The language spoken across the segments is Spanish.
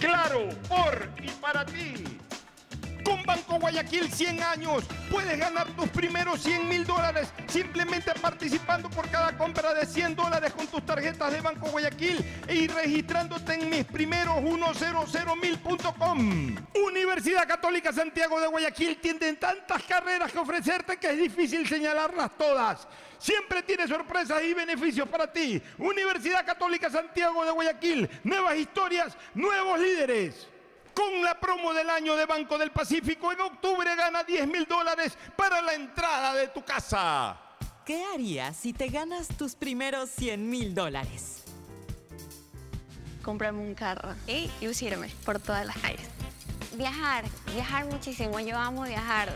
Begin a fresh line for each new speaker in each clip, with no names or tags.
Claro, por y para ti. Con Banco Guayaquil 100 años puedes ganar tus primeros 100 mil dólares simplemente participando por cada compra de 100 dólares con tus tarjetas de Banco Guayaquil y registrándote en mis primeros 100mil.com. Universidad Católica Santiago de Guayaquil tienen tantas carreras que ofrecerte que es difícil señalarlas todas. Siempre tiene sorpresas y beneficios para ti. Universidad Católica Santiago de Guayaquil. Nuevas historias, nuevos líderes. Con la promo del año de Banco del Pacífico, en octubre gana 10 mil dólares para la entrada de tu casa.
¿Qué harías si te ganas tus primeros 100 mil dólares?
Comprarme un carro y lucirme por todas las calles. Viajar, viajar muchísimo. Yo amo viajar.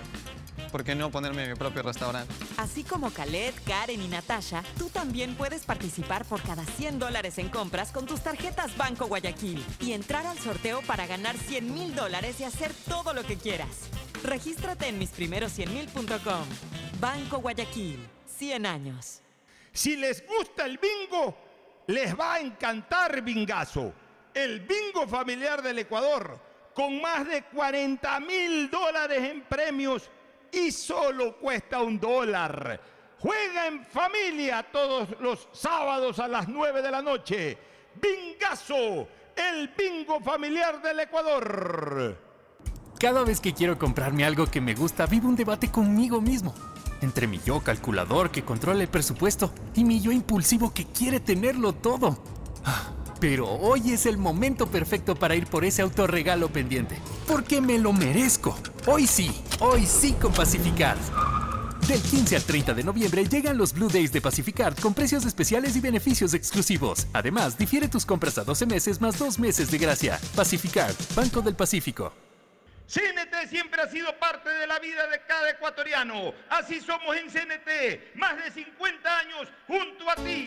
¿Por qué no ponerme mi propio restaurante?
Así como Khaled, Karen y Natasha, tú también puedes participar por cada 100 dólares en compras con tus tarjetas Banco Guayaquil y entrar al sorteo para ganar 100 mil dólares y hacer todo lo que quieras. Regístrate en misprimeros100mil.com. Banco Guayaquil, 100 años.
Si les gusta el bingo, les va a encantar Bingazo, el bingo familiar del Ecuador, con más de 40 mil dólares en premios y solo cuesta un dólar. Juega en familia todos los sábados a las 9 de la noche. Bingazo, el bingo familiar del Ecuador.
Cada vez que quiero comprarme algo que me gusta, vivo un debate conmigo mismo. Entre mi yo calculador que controla el presupuesto y mi yo impulsivo que quiere tenerlo todo. Pero hoy es el momento perfecto para ir por ese autorregalo pendiente. Porque me lo merezco. Hoy sí, hoy sí con Pacificard. Del 15 al 30 de noviembre llegan los Blue Days de Pacificard con precios especiales y beneficios exclusivos. Además, difiere tus compras a 12 meses más 2 meses de gracia. Pacificard, Banco del Pacífico.
CNT siempre ha sido parte de la vida de cada ecuatoriano. Así somos en CNT, más de 50 años junto a ti.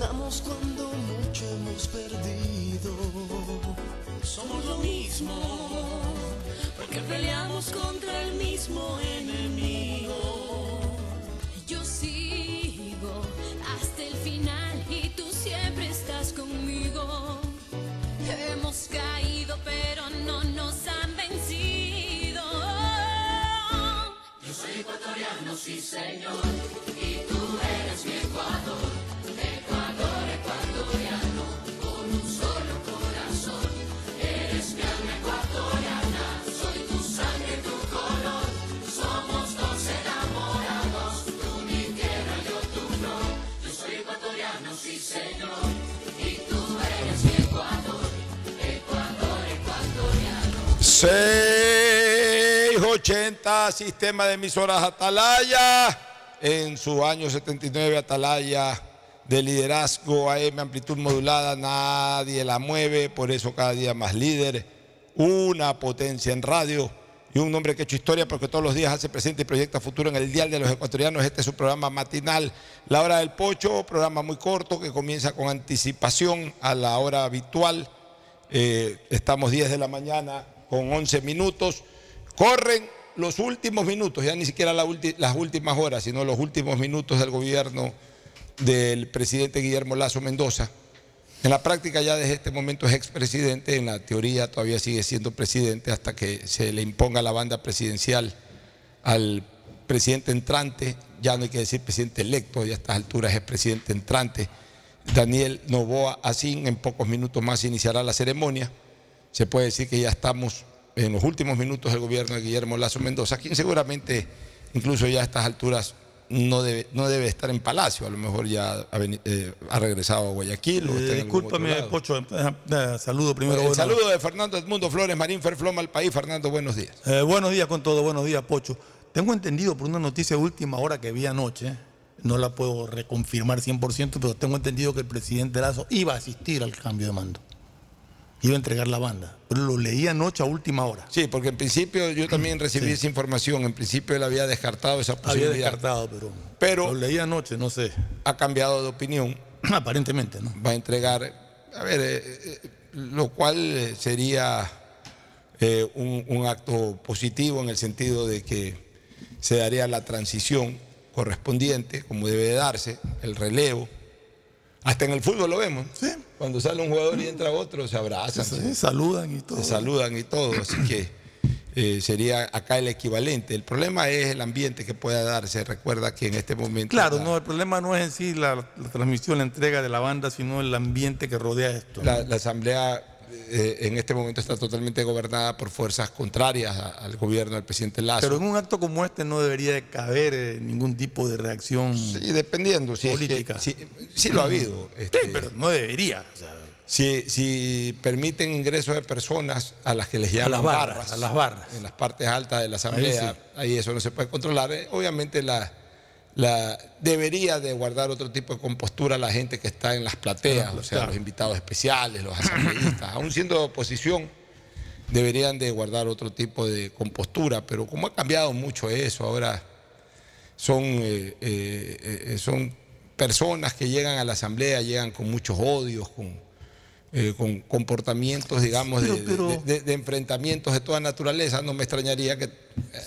Ganamos cuando mucho hemos perdido. Somos lo mismo, porque peleamos contra el mismo enemigo.
680, sistema de emisoras Atalaya. En su año 79, Atalaya de liderazgo AM, amplitud modulada, nadie la mueve, por eso cada día más líder. Una potencia en radio y un hombre que ha hecho historia porque todos los días hace presente y proyecta futuro en el Dial de los Ecuatorianos. Este es su programa matinal, La Hora del Pocho, programa muy corto que comienza con anticipación a la hora habitual. Eh, estamos 10 de la mañana con 11 minutos. Corren los últimos minutos, ya ni siquiera las últimas horas, sino los últimos minutos del gobierno del presidente Guillermo Lazo Mendoza. En la práctica ya desde este momento es expresidente, en la teoría todavía sigue siendo presidente hasta que se le imponga la banda presidencial al presidente entrante, ya no hay que decir presidente electo, ya a estas alturas es presidente entrante. Daniel Novoa Asín, en pocos minutos más iniciará la ceremonia. Se puede decir que ya estamos en los últimos minutos del gobierno de Guillermo Lazo Mendoza, quien seguramente incluso ya a estas alturas no debe, no debe estar en Palacio, a lo mejor ya ha, eh, ha regresado a Guayaquil. o está
Eh, discúlpame. Pocho, eh, saludo primero.
El saludo de Fernando Edmundo Flores Marín Ferfloma al país. Fernando, buenos días.
Eh, buenos días con todo, buenos días, Pocho. Tengo entendido por una noticia de última hora que vi anoche, no la puedo reconfirmar 100%, pero tengo entendido que el presidente Lazo iba a asistir al cambio de mando. Iba a entregar la banda. Pero lo leí anoche a última hora.
Sí, porque en principio yo también recibí esa información. En principio él había descartado esa
Había
posibilidad.
descartado, pero,
Pero-
lo leí anoche, no sé.
Ha cambiado de opinión.
Aparentemente, ¿no?
Va a entregar, a ver, eh, eh, lo cual eh, sería eh, un, un acto positivo en el sentido de que se daría la transición correspondiente, como debe de darse, el relevo. Hasta en el fútbol lo vemos. Cuando sale un jugador y entra otro, se abrazan. Se-
saludan y todo.
se saludan y todo, así que eh, sería acá el equivalente. El problema es el ambiente que pueda darse. Recuerda que en este momento.
Claro,
la,
no, el problema no es en sí la, la transmisión, la entrega de la banda, sino el ambiente que rodea esto.
la- la asamblea eh, en este momento está totalmente gobernada por fuerzas contrarias a- al gobierno del presidente Lazo.
Pero en un acto como este no debería de caber eh, ningún tipo de reacción
Sí, dependiendo, si es que-
política.
sí, sí lo ha habido. este,
Sí, pero no debería. o sea,
si, si permiten ingresos de personas a las que les llaman
las barras, a las barras.
en las partes altas de la asamblea, ahí, eso no se puede controlar. Eh, Obviamente la, la debería de guardar otro tipo de compostura la gente que está en las plateas, o sea,
claro.
los invitados especiales, los asambleístas, aún siendo de oposición, deberían de guardar otro tipo de compostura, pero como ha cambiado mucho eso, ahora son, eh, eh, eh, son personas que llegan a la asamblea, llegan con muchos odios, con, eh, con comportamientos, digamos, de,
Pero-
de- de- de enfrentamientos de toda naturaleza. No me extrañaría que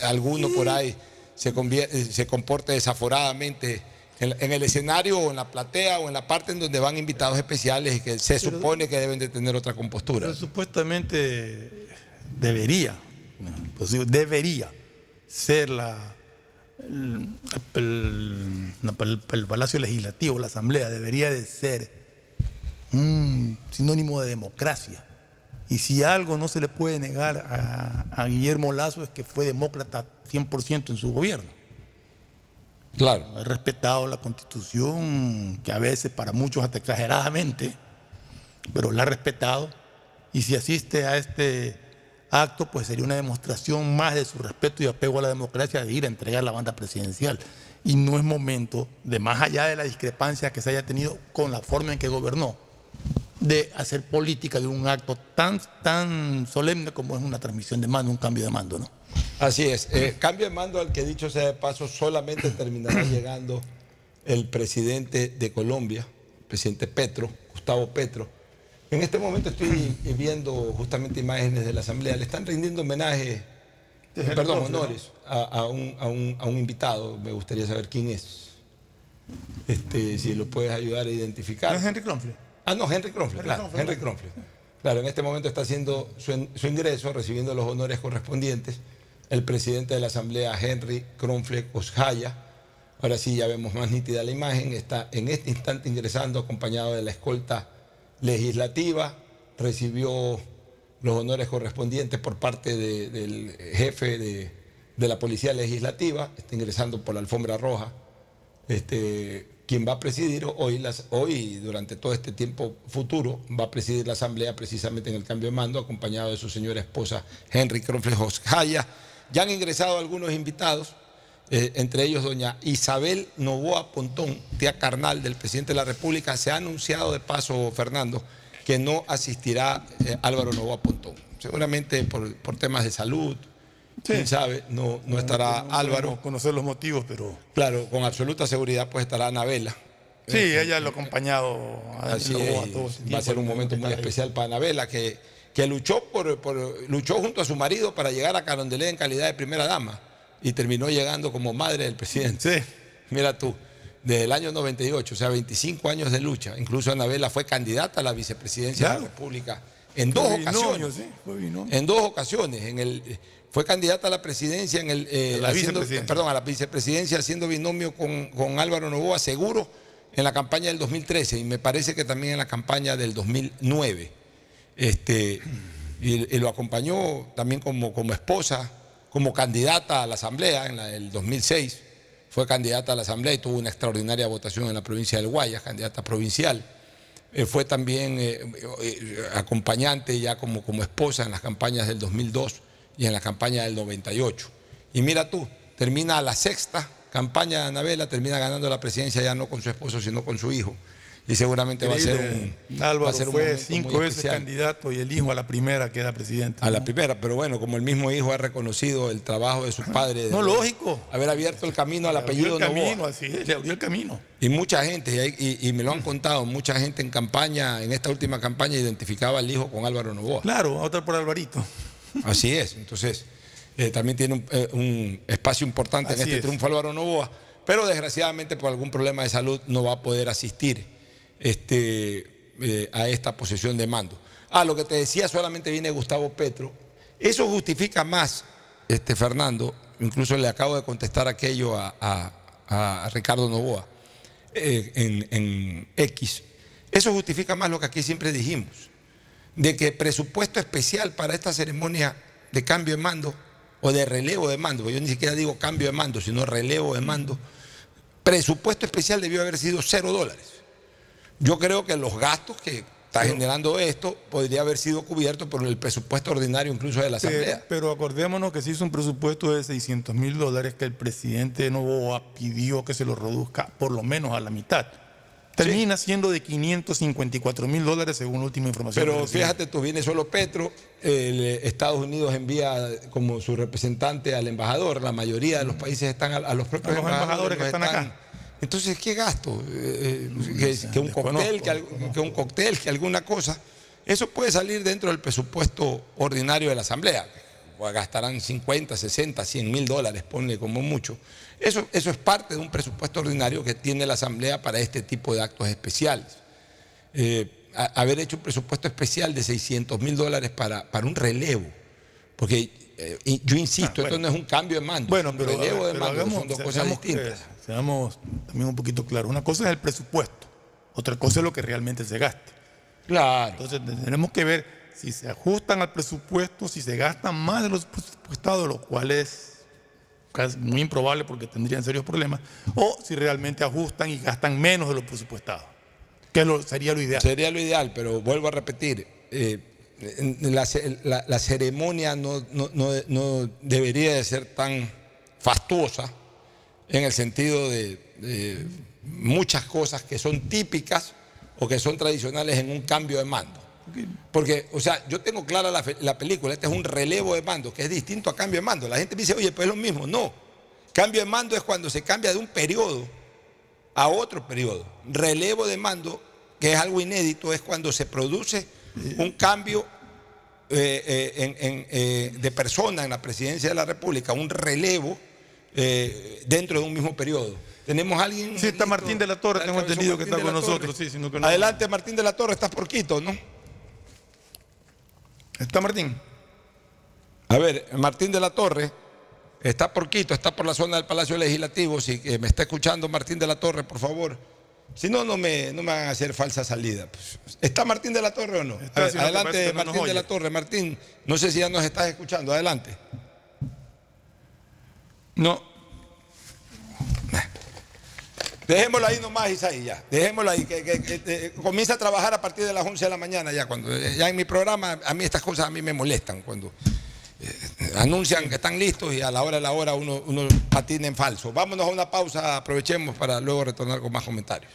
alguno por ahí se, eh, se comporte desaforadamente en, el escenario o en la platea o en la parte en donde van invitados especiales y que se
Pero-
supone que deben de tener otra compostura.
pero supuestamente debería, pues debería ser la, el, el- no, el- el Palacio Legislativo, la Asamblea, debería de ser un sinónimo de democracia. Y si algo no se le puede negar a, a Guillermo Lazo es que fue demócrata 100% en su gobierno.
Claro.
Ha respetado la constitución, que a veces para muchos hasta exageradamente, pero la ha respetado. Y si asiste a este acto, pues sería una demostración más de su respeto y apego a la democracia de ir a entregar la banda presidencial. Y no es momento, de más allá de la discrepancia que se haya tenido con la forma en que gobernó, de hacer política de un acto tan, tan solemne como es una transmisión de mando, un cambio de mando, ¿no?
Así es. Eh, cambio de mando al que dicho sea de paso, solamente terminará llegando el presidente de Colombia, el presidente Petro, Gustavo Petro. En este momento estoy viendo justamente imágenes de la Asamblea. Le están rindiendo homenaje, perdón, honores a, a un, a un- a un invitado. Me gustaría saber quién es. Este, si lo puedes ayudar a identificar.
¿No es Henry Kronfle?
Ah, no, Henry Kronfle,
Henry
claro, Henry Kronfle. Claro, en este momento está haciendo su, en- su ingreso, recibiendo los honores correspondientes, el presidente de la Asamblea, Henry Kronfle Oshaya, Ahora sí ya vemos más nítida la imagen. Está en este instante ingresando acompañado de la escolta legislativa. Recibió los honores correspondientes por parte de- del jefe de, la Policía Legislativa. Está ingresando por la alfombra roja. Este, quien va a presidir hoy, las, hoy durante todo este tiempo futuro, va a presidir la Asamblea precisamente en el cambio de mando, acompañado de su señora esposa Henry Cronfle Jaya. Ya han ingresado algunos invitados, eh, entre ellos doña Isabel Novoa Pontón, tía carnal del presidente de la República. Se ha anunciado de paso, Fernando, que no asistirá eh, Álvaro Novoa Pontón. Seguramente por, por temas de salud, quién sabe, no, no estará Álvaro.
conocer los motivos, pero
Claro, con absoluta seguridad pues estará Anabela.
sí, ella lo ha acompañado a
Así
Daniel Novoa
es,
todo ese
va a ser un momento muy especial para Anabela, que, que luchó, por, por- luchó junto a su marido para llegar a Carondelet en calidad de primera dama y terminó llegando como madre del presidente. Mira tú, desde el año 98, o sea, 25 años de lucha. Incluso Anabela fue candidata a la vicepresidencia de la República en dos
Fue binomio,
ocasiones.
sí.
En dos ocasiones. En el, fue candidata a la presidencia, en el, eh,
la
haciendo-
vicepresidencia.
perdón, a la vicepresidencia haciendo binomio con, con Álvaro Novoa, seguro en la campaña del 2013 y me parece que también en la campaña del 2009. Este, y, lo acompañó también como, como esposa, como candidata a la Asamblea en el 2006. Fue candidata a la Asamblea y tuvo una extraordinaria votación en la provincia del Guayas, candidata provincial. Eh, fue también eh, eh, acompañante ya como, como esposa en las campañas del 2002 y en la campaña del 98. Y mira tú, termina la sexta campaña de Anabela, termina ganando la presidencia ya no con su esposo, sino con su hijo. Y seguramente va a ser un, va
Álvaro
a ser un
fue cinco veces
especial.
candidato y el hijo a la primera queda presidente.
A la primera, pero bueno, como el mismo hijo ha reconocido el trabajo de sus padres.
No,
de
lógico.
Haber abierto el camino al
Le abrió
apellido
el camino, así es, le abrió el camino.
Y mucha gente, y, me lo han contado, mucha gente en campaña, en esta última campaña, identificaba al hijo con Álvaro Novoa.
Claro, otra por Alvarito.
Así es. Entonces, eh, también tiene un, eh, un espacio importante en este
es.
triunfo Álvaro Novoa, pero desgraciadamente por algún problema de salud no va a poder asistir este, eh, a esta posesión de mando. Ah, lo que te decía, solamente viene Gustavo Petro. Eso justifica más, este, Fernando, incluso le acabo de contestar aquello a, Ricardo Novoa eh, en, en X. Eso justifica más lo que aquí siempre dijimos de que presupuesto especial para esta ceremonia de cambio de mando o de relevo de mando, yo ni siquiera digo cambio de mando, sino relevo de mando, presupuesto especial debió haber sido cero dólares. Yo creo que los gastos que está generando esto podría haber sido cubiertos por el presupuesto ordinario incluso de la
Pero,
Asamblea.
pero acordémonos que se hizo un presupuesto de 600 mil dólares que el presidente Novoa pidió que se lo reduzca por lo menos a la mitad. Termina siendo de 554 mil dólares según la última información.
Pero fíjate, tú viene solo Petro, el, eh, Estados Unidos envía como su representante al embajador, la mayoría de los países están a, a los propios
A los embajadores que
los
están acá.
Entonces, ¿qué gasto? Eh, eh, que, que un cóctel, que, que un cóctel, que alguna cosa. Eso puede salir dentro del presupuesto ordinario de la Asamblea. O gastarán 50, 60, 100 mil dólares, ponle como mucho. Eso, eso es parte de un presupuesto ordinario que tiene la Asamblea para este tipo de actos especiales eh, a- haber hecho un presupuesto especial de 600 mil dólares para, para un relevo. Porque eh, yo insisto,
Ah, bueno.
esto no es un cambio de mando,
Bueno,
es un relevo de mando,
hagamos-
son dos
se-
cosas distintas.
Seamos también un poquito claros. Una cosa es el presupuesto, otra cosa es lo que realmente se gaste.
Claro.
Entonces tenemos que ver si se ajustan al presupuesto, si se gastan más de los presupuestados, lo cual es casi muy improbable porque tendrían serios problemas, o si realmente ajustan y gastan menos de lo presupuestado, que lo- sería lo ideal.
Sería lo ideal, pero vuelvo a repetir, eh, la, la- la ceremonia no, no- no- no debería de ser tan fastuosa en el sentido de, muchas cosas que son típicas o que son tradicionales en un cambio de mando. Porque, o sea, yo tengo clara la, película, este es un relevo de mando, que es distinto a cambio de mando. La gente me dice, oye, pues es lo mismo. No, cambio de mando es cuando se cambia de un periodo a otro periodo. Relevo de mando, que es algo inédito, es cuando se produce un cambio eh, eh, eh, de persona en la presidencia de la República, un relevo eh, dentro de un mismo periodo. Tenemos a alguien.
Sí, está Martín de la Torre, tengo entendido que está con nosotros,
Torre.
sí, sino que no-
Adelante, Martín de la Torre, estás por Quito, ¿no?
¿Está Martín?
A ver, Martín de la Torre, Está por Quito, está por la zona del Palacio Legislativo. Si me está escuchando Martín de la Torre, por favor. Si no, no me, no me hagan hacer falsa salida. pues. ¿Está Martín de la Torre o no?
Está,
A ver, adelante,
no
Martín de la Torre. Martín, no sé si ya nos estás escuchando. Adelante. No. Dejémoslo ahí nomás, Isaí, ya. Dejémoslo ahí. Que, eh, comienza a trabajar a partir de las 11 de la mañana ya. Cuando, eh, ya en mi programa, a mí estas cosas a mí me molestan. Cuando eh, anuncian que están listos y a la hora de la hora uno, uno patina en falso. Vámonos a una pausa, aprovechemos para luego retornar con más comentarios.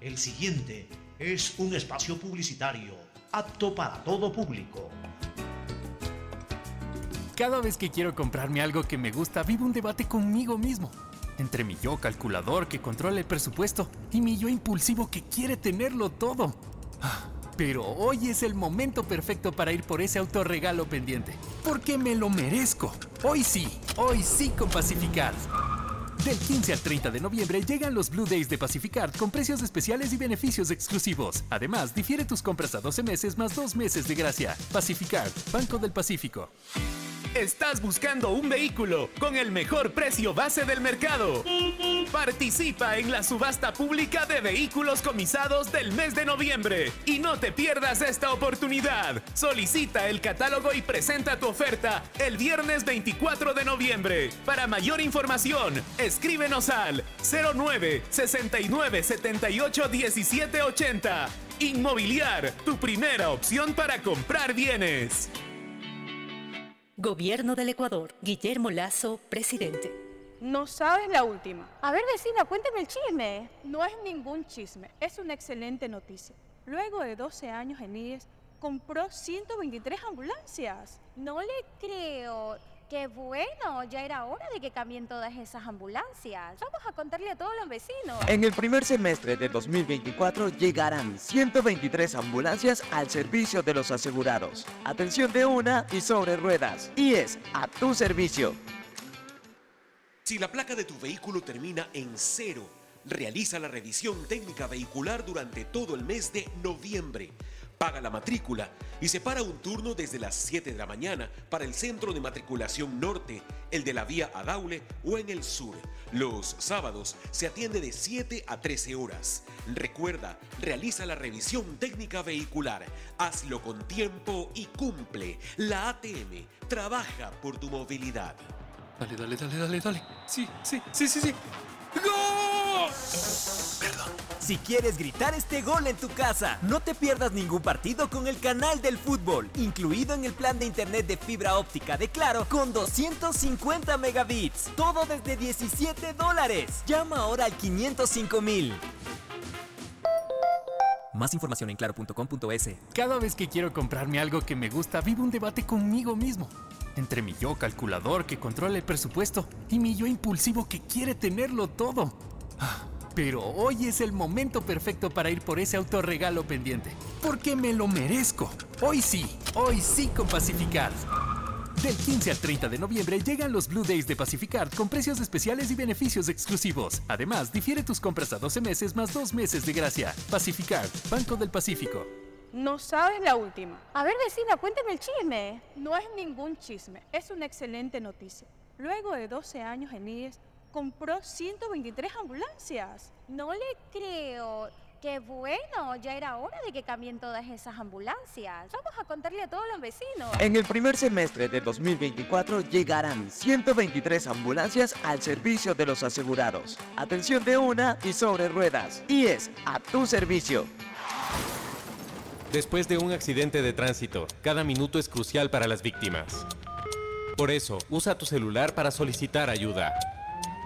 El siguiente es un espacio publicitario apto para todo público.
Cada vez que quiero comprarme algo que me gusta, vivo un debate conmigo mismo. Entre mi yo calculador que controla el presupuesto y mi yo impulsivo que quiere tenerlo todo. Ah, Pero hoy es el momento perfecto para ir por ese autorregalo pendiente. Porque me lo merezco. Hoy sí, hoy sí con Pacificar. Del 15 al 30 de noviembre llegan los Blue Days de Pacificard con precios especiales y beneficios exclusivos. Además, difiere tus compras a 12 meses más 2 meses de gracia. Pacificard, Banco del Pacífico.
Estás buscando un vehículo con el mejor precio base del mercado. Participa en la subasta pública de vehículos comisados del mes de noviembre y no te pierdas esta oportunidad. Solicita el catálogo y presenta tu oferta el viernes 24 de noviembre. Para mayor información, escríbenos al 09 69 78 17 80. Inmobiliar, tu primera opción para comprar bienes.
Gobierno del Ecuador. Guillermo Lazo, presidente.
No sabes la última. A ver, vecina, cuéntame el chisme. No es ningún chisme, es una excelente noticia. Luego de 12 años en IES, compró 123 ambulancias.
No le creo. Qué bueno, ya era hora de que cambien todas esas ambulancias. Vamos a contarle a todos los vecinos.
En el primer semestre de 2024 llegarán 123 ambulancias al servicio de los asegurados. Atención de una y sobre ruedas. Y es a tu servicio.
Si la placa de tu vehículo termina en cero, realiza la revisión técnica vehicular durante todo el mes de noviembre. Paga la matrícula y separa un turno desde las 7 de la mañana para el centro de matriculación norte, el de la vía Adaule o en el sur. Los sábados se atiende de 7 a 13 horas. Recuerda, realiza la revisión técnica vehicular. Hazlo con tiempo y cumple. La ATM trabaja por tu movilidad.
Dale, dale, dale, dale, dale. Sí, sí, sí, sí, sí.
Si quieres gritar este gol en tu casa, no te pierdas ningún partido con el canal del fútbol, incluido en el plan de internet de fibra óptica de Claro con 250 megabits. Todo desde 17 dólares. Llama ahora al 505 mil. Más información en claro.com.es.
Cada vez que quiero comprarme algo que me gusta, vivo un debate conmigo mismo. Entre mi yo calculador que controla el presupuesto y mi yo impulsivo que quiere tenerlo todo. Pero hoy es el momento perfecto para ir por ese autorregalo pendiente. Porque me lo merezco. Hoy sí, hoy sí con Pacificard. Del 15 al 30 de noviembre llegan los Blue Days de Pacificard con precios especiales y beneficios exclusivos. Además, difiere tus compras a 12 meses más 2 meses de gracia. Pacificard, Banco del Pacífico.
No sabes la última.
A ver, vecina, cuéntame el chisme.
No es ningún chisme, es una excelente noticia. Luego de 12 años en IES, compró 123 ambulancias.
No le creo. Qué bueno, ya era hora de que cambien todas esas ambulancias. Vamos a contarle a todos los vecinos.
En el primer semestre de 2024 llegarán 123 ambulancias al servicio de los asegurados. Atención de una y sobre ruedas. Y es a tu servicio.
Después de un accidente de tránsito, cada minuto es crucial para las víctimas. Por eso, usa tu celular para solicitar ayuda.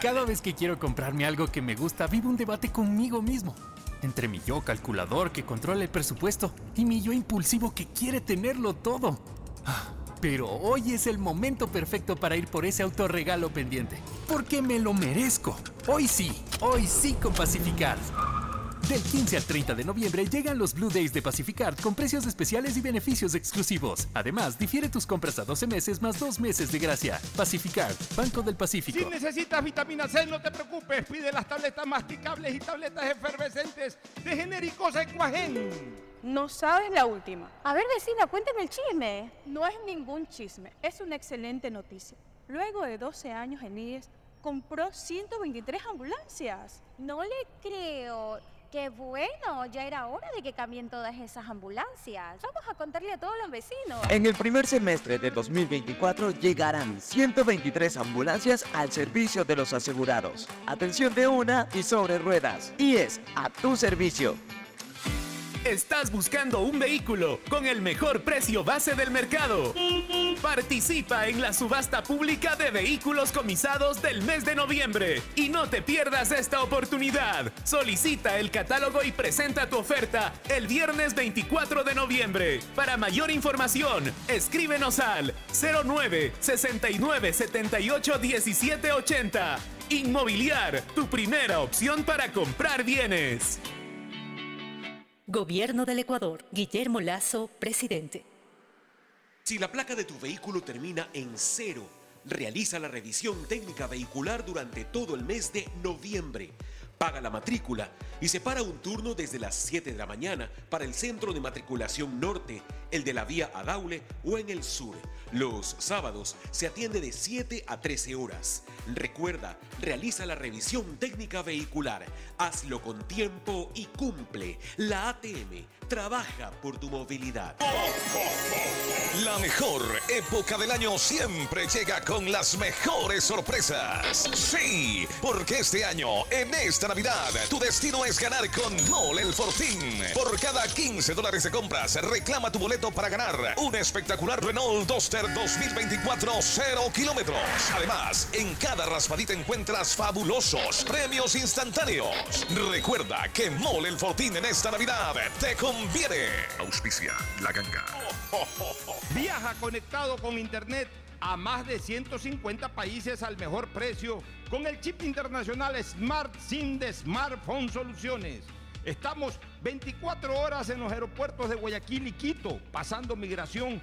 Cada vez que quiero comprarme algo que me gusta, vivo un debate conmigo mismo. Entre mi yo calculador que controla el presupuesto y mi yo impulsivo que quiere tenerlo todo. Ah, Pero hoy es el momento perfecto para ir por ese autorregalo pendiente. Porque me lo merezco. Hoy sí, hoy sí con Pacificard. Del 15 al 30 de noviembre llegan los Blue Days de Pacificard con precios especiales y beneficios exclusivos. Además, difiere tus compras a 12 meses más 2 meses de gracia. Pacificard, Banco del Pacífico.
Si necesitas vitamina C, no te preocupes. Pide las tabletas masticables y tabletas efervescentes de genéricos Equagen.
No sabes la última. A ver, vecina, cuéntame el chisme. No es ningún chisme, es una excelente noticia. Luego de 12 años en IES, compró 123 ambulancias.
No le creo. Qué bueno, ya era hora de que cambien todas esas ambulancias. Vamos a contarle a todos los vecinos.
En el primer semestre de 2024 llegarán 123 ambulancias al servicio de los asegurados. Atención de una y sobre ruedas. Y es a tu servicio.
Estás buscando un vehículo con el mejor precio base del mercado. Participa en la subasta pública de vehículos comisados del mes de noviembre y no te pierdas esta oportunidad. Solicita el catálogo y presenta tu oferta el viernes 24 de noviembre. Para mayor información, escríbenos al 09 69 78 17 80. Inmobiliar, tu primera opción para comprar bienes.
Gobierno del Ecuador. Guillermo Lazo, presidente.
Si la placa de tu vehículo termina en cero, realiza la revisión técnica vehicular durante todo el mes de noviembre. Paga la matrícula y separa un turno desde las 7 de la mañana para el centro de matriculación norte, el de la vía a Daule o en el sur. Los sábados se atiende de 7 a 13 horas. Recuerda, realiza la revisión técnica vehicular. Hazlo con tiempo y cumple. La ATM trabaja por tu movilidad.
La mejor época del año siempre llega con las mejores sorpresas. Sí, porque este año, en esta Navidad, tu destino es ganar con Mole el Fortín. Por cada 15 dólares de compras, reclama tu boleto para ganar un espectacular Renault Duster 2024 0 kilómetros. Además, en cada raspadita encuentras fabulosos premios instantáneos. Recuerda que Mole el Fortín en esta Navidad te conviene. Auspicia la ganga.
Viaja conectado con Internet a más de 150 países al mejor precio con el chip internacional Smart SIM de Smartphone Soluciones. Estamos 24 horas en los aeropuertos de Guayaquil y Quito, pasando migración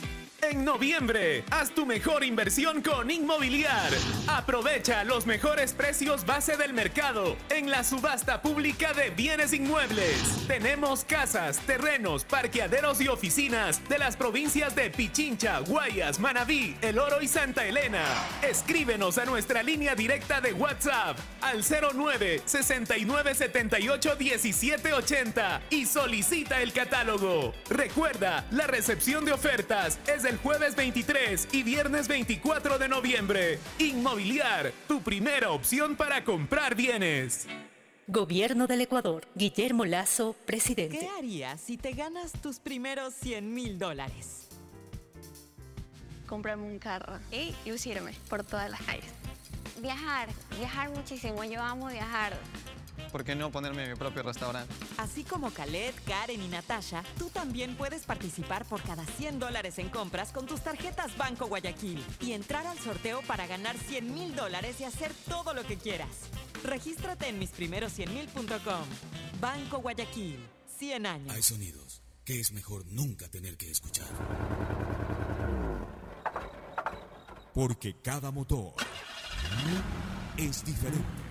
En noviembre, haz tu mejor inversión con Inmobiliar. Aprovecha los mejores precios base del mercado en la subasta pública de bienes inmuebles. Tenemos casas, terrenos, parqueaderos y oficinas de las provincias de Pichincha, Guayas, Manabí, El Oro y Santa Elena. Escríbenos a nuestra línea directa de WhatsApp al 09 69 78 17 80 y solicita el catálogo. Recuerda, la recepción de ofertas es el jueves 23 y viernes 24 de noviembre. Inmobiliar, tu primera opción para comprar bienes.
Gobierno del Ecuador. Guillermo Lazo, presidente.
¿Qué harías si te ganas tus primeros 100 mil dólares?
comprarme un carro y lucirme por todas las calles. Viajar, viajar muchísimo. Yo amo viajar.
¿Por qué no ponerme mi propio restaurante?
Así como Khaled, Karen y Natasha, tú también puedes participar por cada 100 dólares en compras con tus tarjetas Banco Guayaquil y entrar al sorteo para ganar 100 mil dólares y hacer todo lo que quieras. Regístrate en misprimeros100mil.com. Banco Guayaquil, 100 años.
Hay sonidos que es mejor nunca tener que escuchar. Porque cada motor es diferente.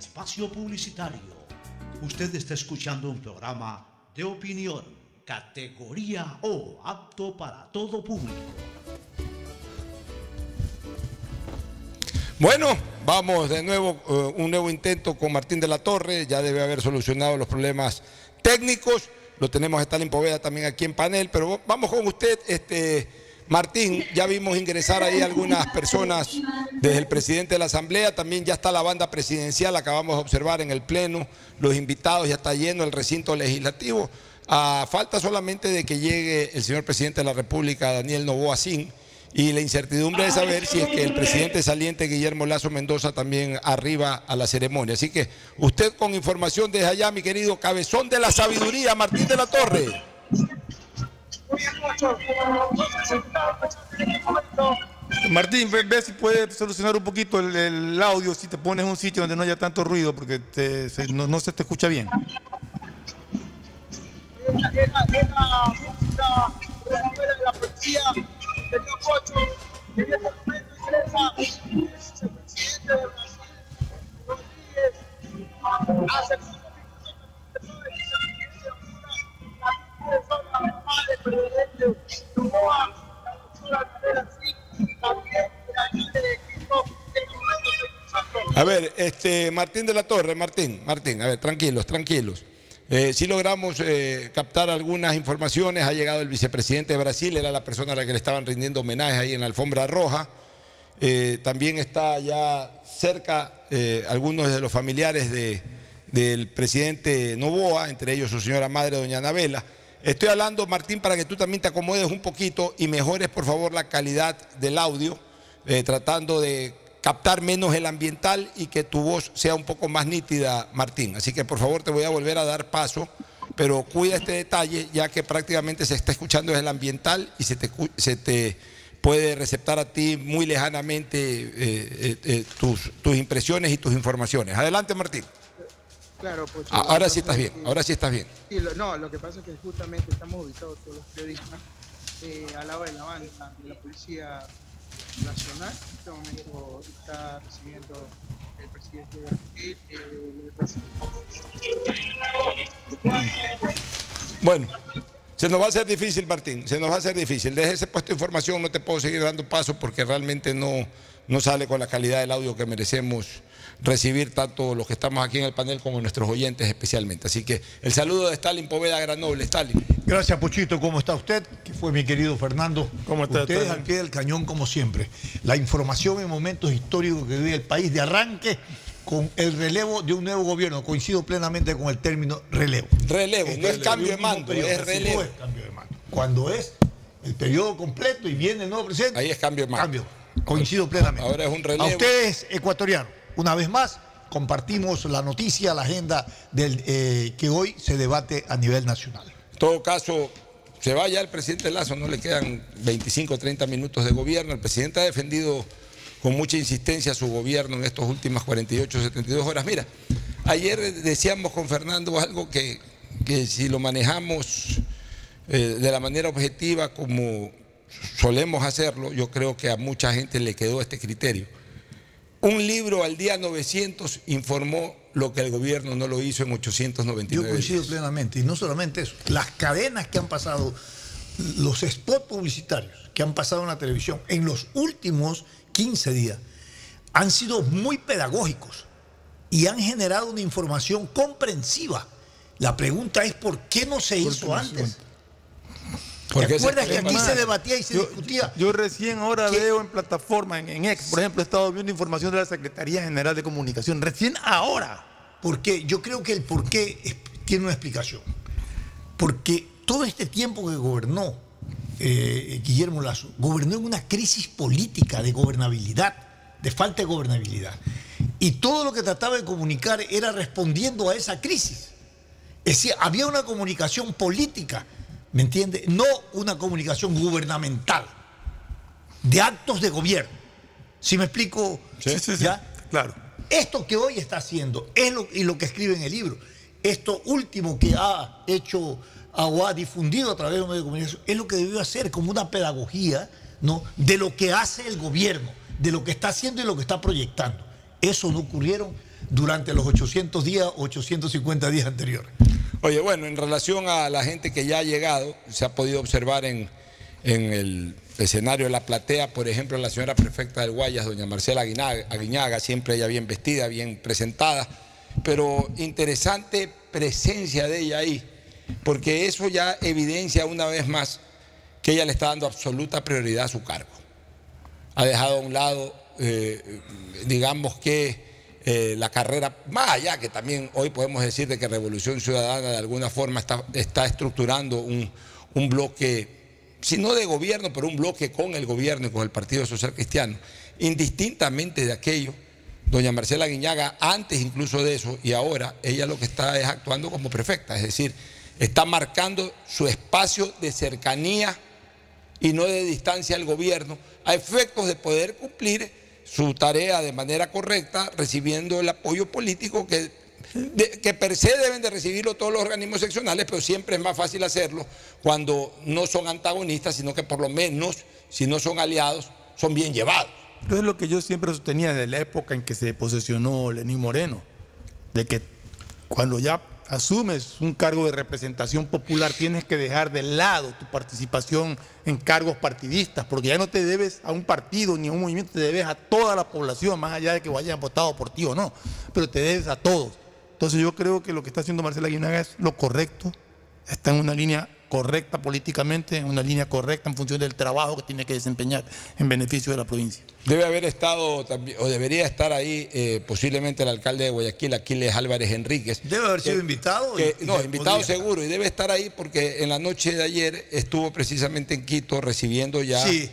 espacio publicitario. Usted está escuchando un programa de opinión, categoría O, apto para todo público.
Bueno, vamos de nuevo, eh, un nuevo intento con Martín de la Torre, ya debe haber solucionado los problemas técnicos, lo tenemos a Stalin Poveda también aquí en panel, pero vamos con usted, este, Martín, ya vimos ingresar ahí algunas personas desde el presidente de la Asamblea, también ya está la banda presidencial, acabamos de observar en el Pleno, los invitados, ya está lleno el recinto legislativo, falta solamente de que llegue el señor presidente de la República, Daniel Novoa Sin, y la incertidumbre de saber si es que el presidente saliente Guillermo Lazo Mendoza también arriba a la ceremonia. Así que usted con información desde allá, mi querido cabezón de la sabiduría, Martín de la Torre.
Martín, ve, si puedes solucionar un poquito el, audio, si te pones en un sitio donde no haya tanto ruido, porque te- no, se te escucha bien.
la
A ver, este, Martín de la Torre, Martín, Martín, a ver, tranquilos, tranquilos. Eh, sí logramos eh, captar algunas informaciones, ha llegado el vicepresidente de Brasil, era la persona a la que le estaban rindiendo homenaje ahí en la alfombra roja. Eh, también está ya cerca eh, algunos de los familiares de- del presidente Novoa, entre ellos su señora madre, doña Anabela. Estoy hablando, Martín, para que tú también te acomodes un poquito y mejores, por favor, la calidad del audio, eh, tratando de captar menos el ambiental y que tu voz sea un poco más nítida, Martín. Así que, por favor, te voy a volver a dar paso, pero cuida este detalle, ya que prácticamente se está escuchando el ambiental y se te, puede receptar a ti muy lejanamente eh, eh, tus impresiones y tus informaciones. Adelante, Martín.
Claro, Pocho.
Ah, ahora sí estás bien, ahora sí estás bien.
Sí, lo- no, lo que pasa es que justamente estamos ubicados todos los periodistas eh, al lado de la banda de la Policía Nacional. En este momento está recibiendo el presidente de Brasil, eh, presidente-
Bueno, Se nos va a hacer difícil, Martín, se nos va a hacer difícil. Desde ese puesto de información no te puedo seguir dando paso porque realmente no, no sale con la calidad del audio que merecemos recibir tanto los que estamos aquí en el panel como nuestros oyentes especialmente. Así que el saludo de Stalin Poveda Granoble. Stalin.
Gracias, Pochito. ¿Cómo está usted? Que fue mi querido Fernando.
¿Cómo está,
Ustedes
Stalin?
al pie del cañón, como siempre. La información en momentos históricos que vive el país de arranque con el relevo de un nuevo gobierno. Coincido plenamente con el término relevo.
Relevo, no es
relevo.
cambio de mando,
periodo,
es relevo.
No es cambio de mando. Cuando es el periodo completo y viene el nuevo presidente.
Ahí es cambio de mando.
Cambio. Coincido plenamente.
Ahora es un relevo.
A ustedes, ecuatorianos, una vez más, compartimos la noticia, la agenda del, eh, que hoy se debate a nivel nacional.
En todo caso, se va ya el presidente Lazo, no le quedan 25 o 30 minutos de gobierno. El presidente ha defendido con mucha insistencia su gobierno en estas últimas 48 o 72 horas. Mira, ayer decíamos con Fernando algo que, que si lo manejamos eh, de la manera objetiva como solemos hacerlo, yo creo que a mucha gente le quedó este criterio. Un libro al día 900 informó lo que el gobierno no lo hizo en 899
Yo
días.
coincido plenamente. Y no solamente eso, las cadenas que han pasado, los spots publicitarios que han pasado en la televisión en los últimos 15 días han sido muy pedagógicos y han generado una información comprensiva. La pregunta es por qué no se hizo antes. ¿Te acuerdas que aquí
Más,
se debatía y se
yo-
discutía?
Yo recién ahora veo en plataforma, en, en X, por ejemplo, he estado viendo información de la Secretaría General de Comunicación. Recién ahora.
Porque yo creo que el por qué es- tiene una explicación. Porque todo este tiempo que gobernó eh, Guillermo Lazo, gobernó en una crisis política de gobernabilidad, de falta de gobernabilidad. Y todo lo que trataba de comunicar era respondiendo a esa crisis. Es decir, había una comunicación política, ¿me entiende? No una comunicación gubernamental, de actos de gobierno. ¿Sí me explico? ¿Ya?
Claro.
Esto que hoy está haciendo es lo, y lo que escribe en el libro. Esto último que ha hecho o ha difundido a través de un medio de comunicación es lo que debió hacer como una pedagogía ¿no? de lo que hace el gobierno, de lo que está haciendo y lo que está proyectando. Eso no ocurrieron durante los 800 días, 850 días anteriores.
Oye, bueno, en relación a la gente que ya ha llegado, se ha podido observar en, el escenario de la platea, por ejemplo, la señora prefecta del Guayas, doña Marcela Aguinaga, siempre ella bien vestida, bien presentada, pero interesante presencia de ella ahí, porque eso ya evidencia una vez más que ella le está dando absoluta prioridad a su cargo. Ha dejado a un lado, eh, digamos que eh, la carrera, más allá que también hoy podemos decir de que Revolución Ciudadana de alguna forma está, está estructurando un, un bloque, si no de gobierno, pero un bloque con el gobierno y con el Partido Social Cristiano, indistintamente de aquello. Doña Marcela Guiñaga, antes incluso de eso y ahora, ella lo que está es actuando como prefecta, es decir, está marcando su espacio de cercanía y no de distancia al gobierno, a efectos de poder cumplir su tarea de manera correcta, recibiendo el apoyo político que, que per se deben de recibirlo todos los organismos seccionales, pero siempre es más fácil hacerlo cuando no son antagonistas, sino que por lo menos, si no son aliados, son bien llevados.
Eso es lo que yo siempre sostenía desde la época en que se posesionó Lenín Moreno, de que cuando ya asumes un cargo de representación popular tienes que dejar de lado tu participación en cargos partidistas, porque ya no te debes a un partido ni a un movimiento, te debes a toda la población, más allá de que hayan votado por ti o no, pero te debes a todos. Entonces yo creo que lo que está haciendo Marcela Guinaga es lo correcto, está en una línea correcta políticamente, en una línea correcta en función del trabajo que tiene que desempeñar en beneficio de la provincia.
Debe haber estado también, o debería estar ahí eh, posiblemente el alcalde de Guayaquil, Aquiles Álvarez Enríquez.
Debe haber sido
Que-
invitado.
que-
y- y
no, invitado
podría
seguro, y debe estar ahí porque en la noche de ayer estuvo precisamente en Quito recibiendo ya.
Sí,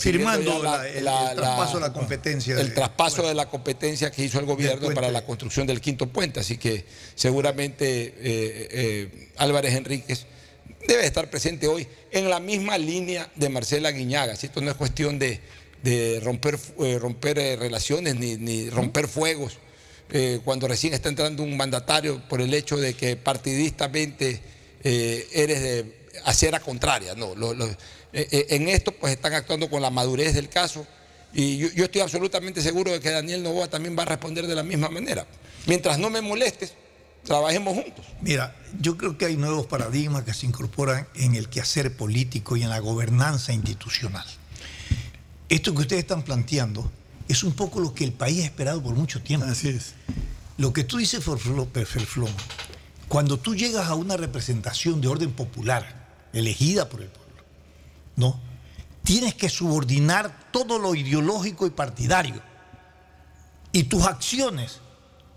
firmando la- el- el traspaso de la competencia
El
de-
traspaso de la competencia que hizo el gobierno para la construcción del quinto puente. Así que seguramente eh, eh, Álvarez Enríquez debe estar presente hoy en la misma línea de Marcela Guiñaga. Esto no es cuestión de, de romper, eh, romper eh, relaciones ni, ni romper fuegos. eh, cuando recién está entrando un mandatario por el hecho de que partidistamente eres de acera contraria. No, lo- lo- en esto pues están actuando con la madurez del caso y yo, yo estoy absolutamente seguro de que Daniel Novoa también va a responder de la misma manera. Mientras no me molestes, trabajemos juntos.
Mira, yo creo que hay nuevos paradigmas que se incorporan en el quehacer político y en la gobernanza institucional. Esto que ustedes están planteando es un poco lo que el país ha esperado por mucho tiempo.
Así es.
Lo que tú dices, Ferflón, cuando tú llegas a una representación de orden popular, elegida por el pueblo, ¿no? Tienes que subordinar todo lo ideológico y partidario. Y tus acciones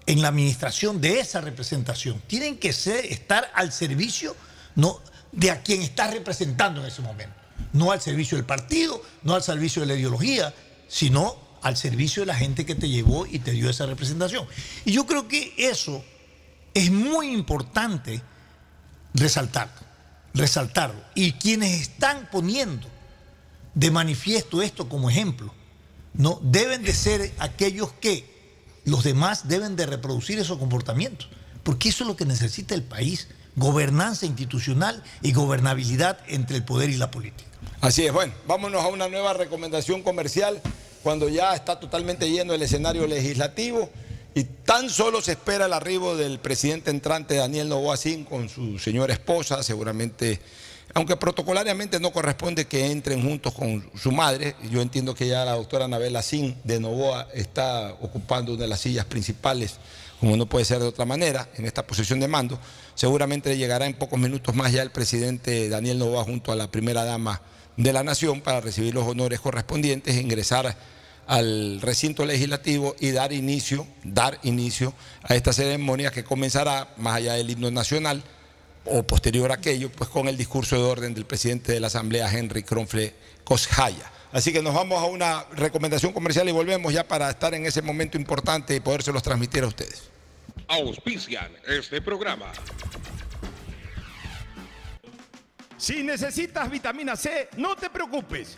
en la administración de esa representación tienen que ser, estar al servicio ¿no? de a quien estás representando en ese momento. No al servicio del partido, no al servicio de la ideología, sino al servicio de la gente que te llevó y te dio esa representación. Y yo creo que eso es muy importante resaltarlo, resaltarlo. Y quienes están poniendo de manifiesto esto como ejemplo, no deben de ser aquellos que los demás deben de reproducir esos comportamientos, porque eso es lo que necesita el país, gobernanza institucional y gobernabilidad entre el poder y la política.
Así es, bueno, vámonos a una nueva recomendación comercial cuando ya está totalmente lleno el escenario legislativo y tan solo se espera el arribo del presidente entrante Daniel Novoa con su señora esposa, seguramente aunque protocolariamente no corresponde que entren juntos con su madre, yo entiendo que ya la doctora Anabel Sin de Novoa está ocupando una de las sillas principales, como no puede ser de otra manera, en esta posición de mando. Seguramente llegará en pocos minutos más ya el presidente Daniel Novoa junto a la primera dama de la Nación para recibir los honores correspondientes ingresar al recinto legislativo y dar inicio, dar inicio a esta ceremonia que comenzará más allá del himno nacional o posterior a aquello, pues con el discurso de orden del presidente de la Asamblea, Henry Kronfle Koshaya. Así que nos vamos a una recomendación comercial y volvemos ya para estar en ese momento importante y podérselos transmitir a ustedes.
Auspician este programa.
Si necesitas vitamina C, no te preocupes.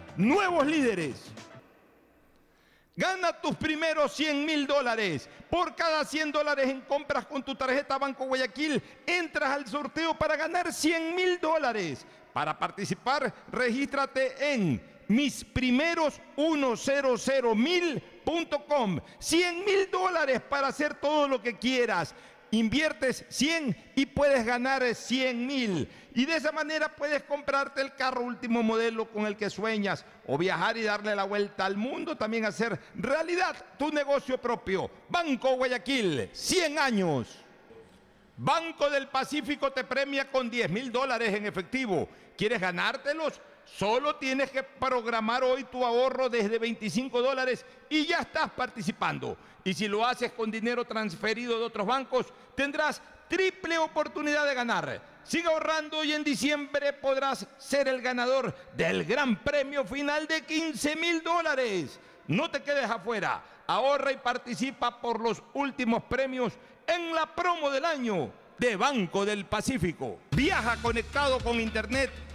nuevos líderes. Gana tus primeros 100 mil dólares. Por cada 100 dólares en compras con tu tarjeta Banco Guayaquil, entras al sorteo para ganar 100 mil dólares. Para participar, regístrate en misprimeros100mil.com. 100 mil dólares para hacer todo lo que quieras inviertes 100 y puedes ganar 100 mil. Y de esa manera puedes comprarte el carro último modelo con el que sueñas o viajar y darle la vuelta al mundo, también hacer realidad tu negocio propio. Banco Guayaquil, 100 años. Banco del Pacífico te premia con 10 mil dólares en efectivo. ¿Quieres ganártelos? Solo tienes que programar hoy tu ahorro desde 25 dólares y ya estás participando. Y si lo haces con dinero transferido de otros bancos, tendrás triple oportunidad de ganar. Sigue ahorrando y en diciembre podrás ser el ganador del gran premio final de 15 mil dólares. No te quedes afuera. Ahorra y participa por los últimos premios en la promo del año de Banco del Pacífico. Viaja conectado con Internet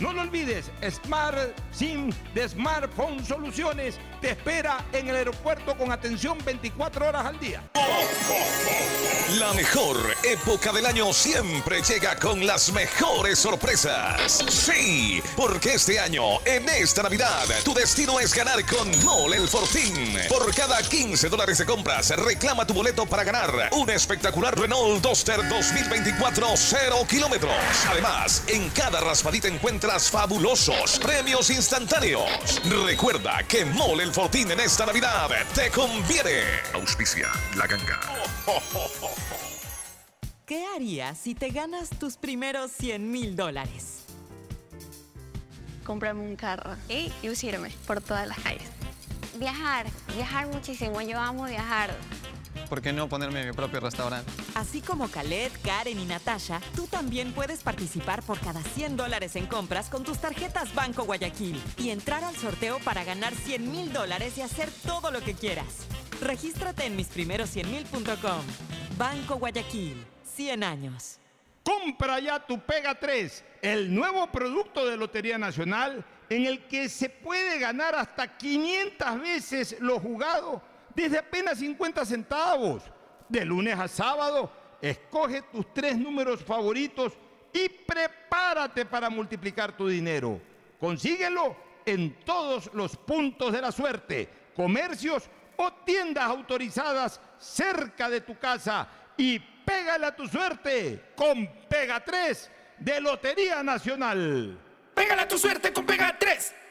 No lo olvides, Smart SIM de Smartphone Soluciones te espera en el aeropuerto con atención 24 horas al día.
La mejor época del año siempre llega con las mejores sorpresas. Sí, porque este año, en esta Navidad, tu destino es ganar con Mole el Fortín. Por cada 15 dólares de compras, reclama tu boleto para ganar un espectacular Renault Duster 2024 0 kilómetros. Además, en cada raspadita encuentras fabulosos premios instantáneos. Recuerda que Mole el Fortín en esta Navidad te conviene. Auspicia la ganga.
¿Qué harías si te ganas tus primeros 100 mil dólares?
Comprarme un carro y lucirme por todas las calles. Viajar, viajar muchísimo. Yo amo viajar.
¿Por qué no ponerme mi propio restaurante?
Así como Khaled, Karen y Natasha, tú también puedes participar por cada 100 dólares en compras con tus tarjetas Banco Guayaquil y entrar al sorteo para ganar 100 mil dólares y hacer todo lo que quieras. Regístrate en misprimeros100mil.com. Banco Guayaquil, 100 años.
Compra ya tu Pega 3, el nuevo producto de Lotería Nacional en el que se puede ganar hasta 500 veces lo jugado desde apenas 50 centavos. De lunes a sábado, escoge tus tres números favoritos y prepárate para multiplicar tu dinero. Consíguelo en todos los puntos de la suerte, comercios o tiendas autorizadas cerca de tu casa y pégale a tu suerte con Pega 3 de Lotería Nacional.
Pégale a tu suerte con Pega 3.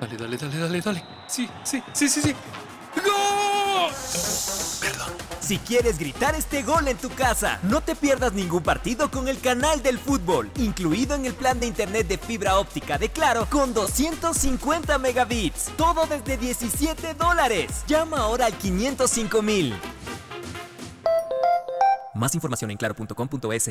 Dale, dale, dale, dale, dale. Sí, sí, sí, sí, sí. ¡Gol!
Perdón. Si quieres gritar este gol en tu casa, no te pierdas ningún partido con el canal del fútbol, incluido en el plan de internet de fibra óptica de Claro con 250 megabits. Todo desde 17 dólares. Llama ahora al 505 mil. Más información en claro.com.es.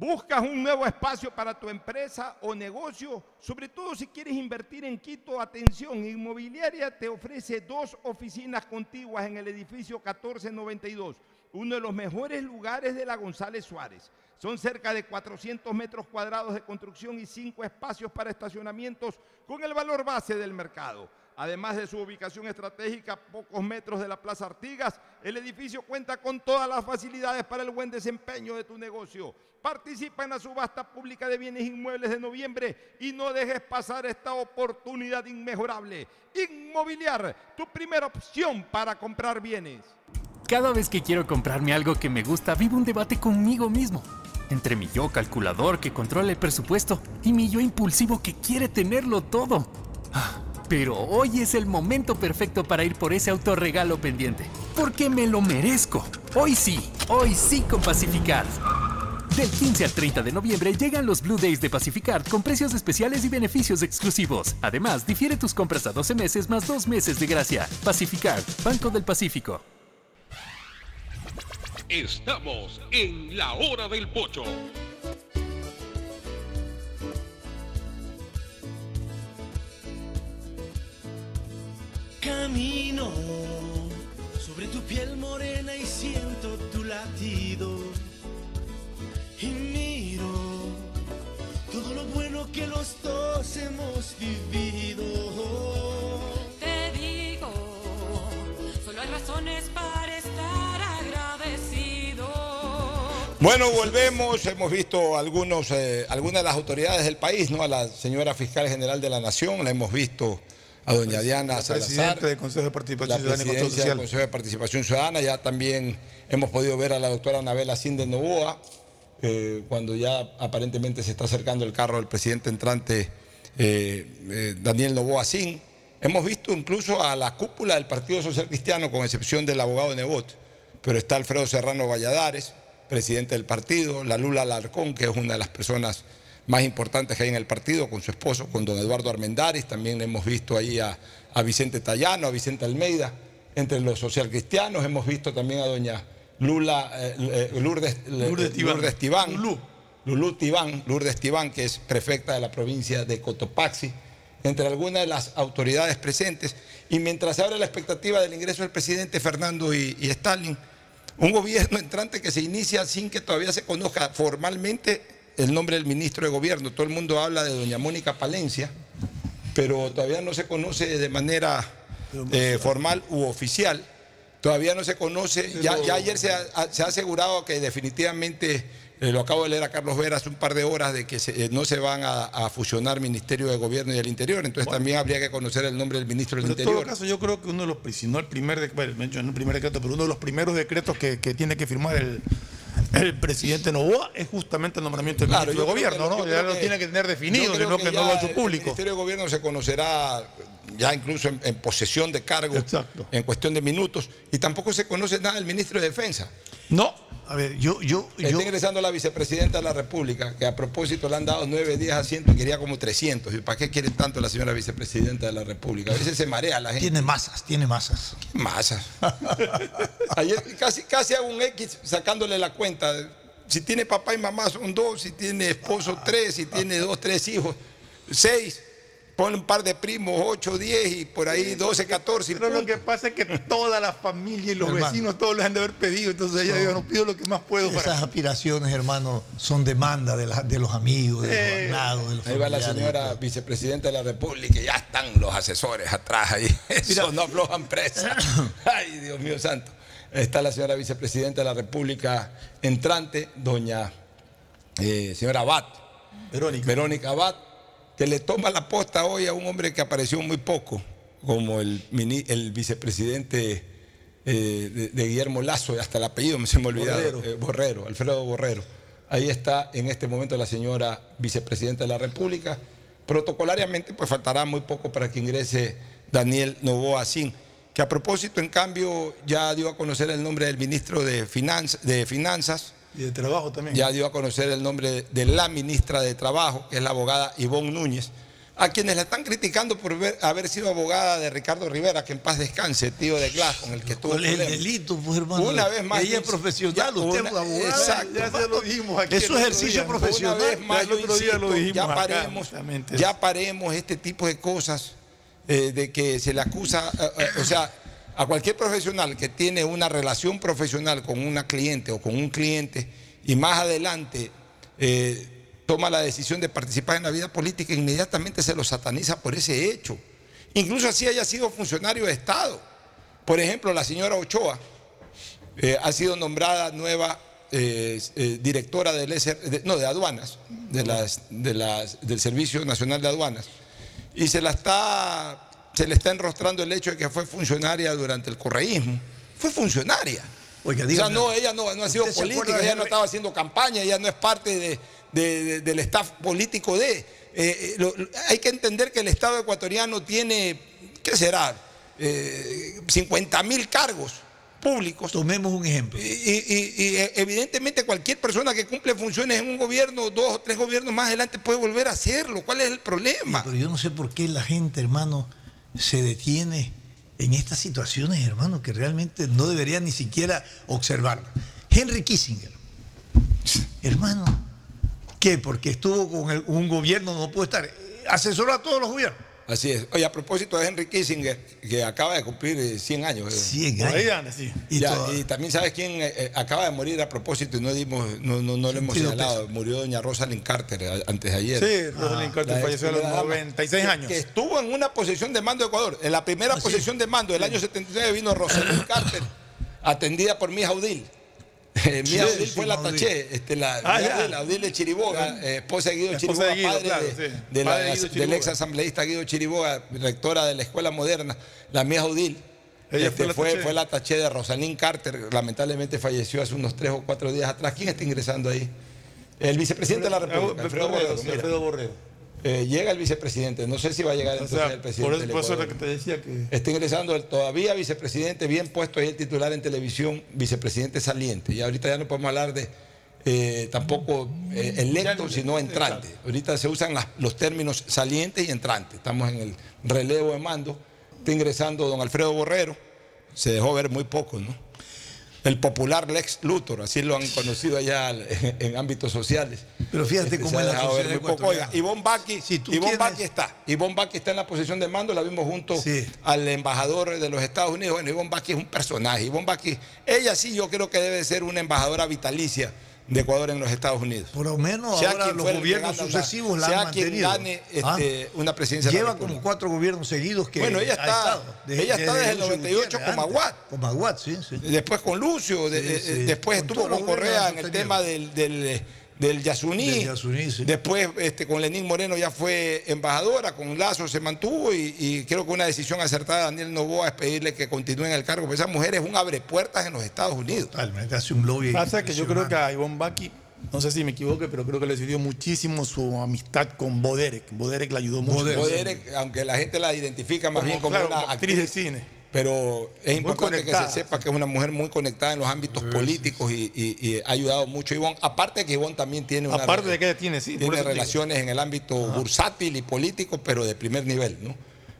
¿Buscas un nuevo espacio para tu empresa o negocio? Sobre todo si quieres invertir en Quito, atención, Inmobiliaria te ofrece dos oficinas contiguas en el edificio 1492, uno de los mejores lugares de la González Suárez. Son cerca de 400 metros cuadrados de construcción y cinco espacios para estacionamientos con el valor base del mercado. Además de su ubicación estratégica pocos metros de la Plaza Artigas, el edificio cuenta con todas las facilidades para el buen desempeño de tu negocio. Participa en la subasta pública de bienes inmuebles de noviembre y no dejes pasar esta oportunidad inmejorable. Inmobiliar, tu primera opción para comprar bienes.
Cada vez que quiero comprarme algo que me gusta, vivo un debate conmigo mismo. Entre mi yo calculador que controla el presupuesto y mi yo impulsivo que quiere tenerlo todo. Ah, Pero hoy es el momento perfecto para ir por ese autorregalo pendiente. Porque me lo merezco. Hoy sí, hoy sí con Pacificard. Del 15 al 30 de noviembre llegan los Blue Days de Pacificard con precios especiales y beneficios exclusivos. Además, difiere tus compras a 12 meses más 2 meses de gracia. Pacificard, Banco del Pacífico.
Estamos en la hora del pocho.
Camino sobre tu piel morena y siento tu latido. Lo que los dos hemos vivido.
Te digo, solo hay razones para estar agradecido.
Bueno, volvemos. Hemos visto algunos, eh, algunas de las autoridades del país, ¿no? A la señora fiscal general de la Nación, la hemos visto a doña Diana
La
Salazar.
presidenta del Consejo de Participación
la
Ciudadana y Control
presidencia del
Social.
Consejo de Participación Ciudadana. Ya también hemos podido ver a la doctora Anabela Cinde Novoa, eh, cuando ya aparentemente se está acercando el carro del presidente entrante eh, eh, Daniel Novoa Sin. Hemos visto incluso a la cúpula del Partido Social Cristiano, con excepción del abogado Nebot, pero está Alfredo Serrano Valladares, presidente del partido, la Lula Alarcón, que es una de las personas más importantes que hay en el partido, con su esposo, con don Eduardo Armendáriz. También hemos visto ahí a, a Vicente Tallano, a Vicente Almeida, entre los socialcristianos. Hemos visto también a doña Lula, eh, eh, Lourdes,
Lourdes Tibán.
Lourdes Tibán. Lulú Tibán, Lourdes Tibán, que es prefecta de la provincia de Cotopaxi, entre algunas de las autoridades presentes. Y mientras se abre la expectativa del ingreso del presidente Fernando y, y Stalin, un gobierno entrante que se inicia sin que todavía se conozca formalmente el nombre del ministro de gobierno. Todo el mundo habla de doña Mónica Palencia, pero todavía no se conoce de manera eh, formal u oficial. Todavía no se conoce. Ya, ya ayer se ha, se ha asegurado que definitivamente, eh, lo acabo de leer a Carlos Vera hace un par de horas, de que se- eh, no se van a, a fusionar Ministerio de Gobierno y del Interior. Entonces también habría que conocer el nombre del ministro del
Pero en
Interior.
todo caso, yo creo que uno de los, si no el primer, bueno, no el primer decreto, pero uno de los primeros decretos que, que tiene que firmar el, el presidente Novoa es justamente el nombramiento del
Claro,
ministro de gobierno,
que-
¿no? Ya lo
que-
tiene que tener definido, sino que, no
ya
lo ha hecho
el
público.
Ministerio de Gobierno se conocerá ya incluso en, en posesión de cargo en cuestión de minutos y tampoco se conoce nada del ministro de Defensa.
No.
A ver, yo, yo,
Está ingresando la vicepresidenta de la República, que a propósito le han dado nueve, diez asientos y quería como 300. ¿Y para qué quiere tanto la señora vicepresidenta de la República? A veces se marea la gente.
Tiene masas, tiene masas.
¿Qué masas? Ayer casi, casi hago un X sacándole la cuenta. Si tiene papá y mamá son dos, si tiene esposo tres, si tiene dos, tres hijos, seis. Pone un par de primos, ocho, diez y por ahí 12, 14. y
Pero lo que pasa es que toda la familia y los
Hermano.
vecinos todos les han de haber pedido, entonces ella dijo, no pido lo que más puedo
Esas
para...
aspiraciones, hermano, son demanda de, la- de los amigos, de los de los
Ahí va la señora vicepresidenta de la República y ya están los asesores atrás ahí. Eso no aflojan presa. Ay, Dios mío santo. Está la señora vicepresidenta de la República entrante, doña eh, señora Abad.
Verónica.
Verónica Abad, que le toma la posta hoy a un hombre que apareció muy poco, como el, el vicepresidente eh, de, de Guillermo Lazo, hasta el apellido me se me ha olvidado.
Borrero.
eh, Borrero, Alfredo Borrero. Ahí está en este momento la señora vicepresidenta de la República. Protocolariamente, pues faltará muy poco para que ingrese Daniel Novoa Sin, que a propósito, en cambio, ya dio a conocer el nombre del ministro de, Finanz- de Finanzas.
Y de trabajo también.
Ya dio a conocer el nombre de la ministra de Trabajo, que es la abogada Ivonne Núñez, a quienes la están criticando por ver- haber sido abogada de Ricardo Rivera, que en paz descanse, tío de Glass, con el que tuvo
¿Cuál es el delito, pues, hermano?
Una vez más.
Ella es profesional, usted es abogado.
Exacto.
Ya se lo dijimos aquí.
Es su ejercicio
día.
profesional.
Una vez más,
el
yo
otro día lo dijimos
ya paremos, ya paremos este tipo de cosas eh, de que se le acusa, eh, eh, o sea, a cualquier profesional que tiene una relación profesional con una cliente o con un cliente y más adelante eh, toma la decisión de participar en la vida política, inmediatamente se lo sataniza por ese hecho. Incluso así haya sido funcionario de Estado. Por ejemplo, la señora Ochoa eh, ha sido nombrada nueva eh, directora del SR de- no, de aduanas, del Servicio Nacional de Aduanas. Y se la está, se le está enrostrando el hecho de que fue funcionaria durante el correísmo. Fue funcionaria.
Oiga,
o sea, no, ella no, no ha sido
¿usted se
política, ella no estaba haciendo campaña, ella no es parte de- de- de- del staff político de. eh, eh, lo- hay que entender que el Estado ecuatoriano tiene, ¿qué será? 50 mil cargos públicos.
Tomemos un ejemplo.
Y, y- y, eh, evidentemente cualquier persona que cumple funciones en un gobierno, dos o tres gobiernos más adelante puede volver a hacerlo. ¿Cuál es el problema?
Pero yo no sé por qué la gente, hermano, se detiene en estas situaciones, hermano, que realmente no debería ni siquiera observarla. Henry Kissinger, hermano, ¿qué? Porque estuvo con un gobierno, no puede estar. Asesoró a todos los gobiernos.
Así es. Oye, a propósito de Henry Kissinger, que acaba de cumplir eh, 100 años. eh.
100
Por ahí
años.
anda, sí.
Y
Ya,
toda-
y también sabes quién eh, eh, acaba de morir a propósito y no dimos, no, no, no lo hemos señalado. Murió doña Rosalind Carter a- antes de ayer.
Sí, Rosalind Carter
La
falleció a los
ex primera dama,
96 años.
Que estuvo en una posición de mando de Ecuador. En la primera
Ah, sí.
posición de mando del año 79 vino Rosalind Carter, atendida por mi Jaudil. Eh, Odil
sí,
fue la taché, este, la,
Ah,
de Chiriboga, eh, esposa de Guido
Esposa de
Chiriboga,
Guido,
padre
claro,
de-
sí.
de la-
Padre de Guido
del ex asambleísta Guido Chiriboga, rectora de la Escuela Moderna, la Mía.
Ella
este,
fue la
fue, la taché de Rosalind Carter, lamentablemente falleció hace unos tres o cuatro días atrás. ¿Quién está ingresando ahí? El vicepresidente de la República, Alfredo.
Alfredo Borrero.
Eh, llega el vicepresidente, no sé si va a llegar
O
entonces
sea,
el
por
presidente.
eso,
del
por eso
Ecuador.
que te decía que.
Está ingresando el todavía vicepresidente, bien puesto ahí el titular en televisión, vicepresidente saliente. Y ahorita ya no podemos hablar de eh, tampoco eh, electo, sino entrante. Ahorita se usan las- los términos saliente y entrante. Estamos en el relevo de mando. Está ingresando don Alfredo Borrero. Se dejó ver muy poco, ¿no? El popular Lex Luthor, así lo han conocido allá en, ámbitos sociales.
Pero fíjate
Este,
cómo es la sociedad
poco. Oiga. Ivonne Baki,
Si tú
Ivonne
tienes-
Baki está. Ivonne Baki está en la posición de mando, la vimos junto
Sí.
al embajador de los Estados Unidos. Bueno, Ivonne Baki es un personaje. Ivonne Baki, ella sí yo creo que debe ser una embajadora vitalicia de Ecuador en los Estados Unidos.
Por lo menos
Sea
ahora los
el
gobiernos sucesivos la
sea
han
quien
mantenido.
gane
Ah.
este, una presidencia
Lleva como cuatro gobiernos seguidos que
Bueno, ella está-
estado.
ella está desde el
Lucio
98
Gutiérrez,
con. Aguad.
Con Aguad, sí, sí.
Después con Lucio, de-
Sí,
eh,
sí.
después
Con
estuvo con Correa en el tema del, del, del Yasuní.
Del Yasuní, sí.
Después este, con Lenín Moreno ya fue embajadora, con Lazo se mantuvo y, y creo que una decisión acertada de Daniel Novoa es pedirle que continúe en el cargo, porque esa mujer es un abrepuertas en los Estados Unidos.
Totalmente, hace un lobby.
Pasa que yo creo que a Ivonne Baki, no sé si me equivoque, pero creo que le sirvió muchísimo su amistad con Boderek. Boderek le ayudó mucho.
Boderek.
Aunque la gente la identifica más
Como,
bien como
claro,
una
actriz de cine.
Pero es importante que se sepa que es una mujer muy conectada en los ámbitos políticos y, y- y ha ayudado mucho a Ivonne. Aparte que Ivonne también tiene una
Aparte de que ella tiene, sí.
tiene relaciones en el ámbito bursátil y político, pero de primer nivel, ¿no?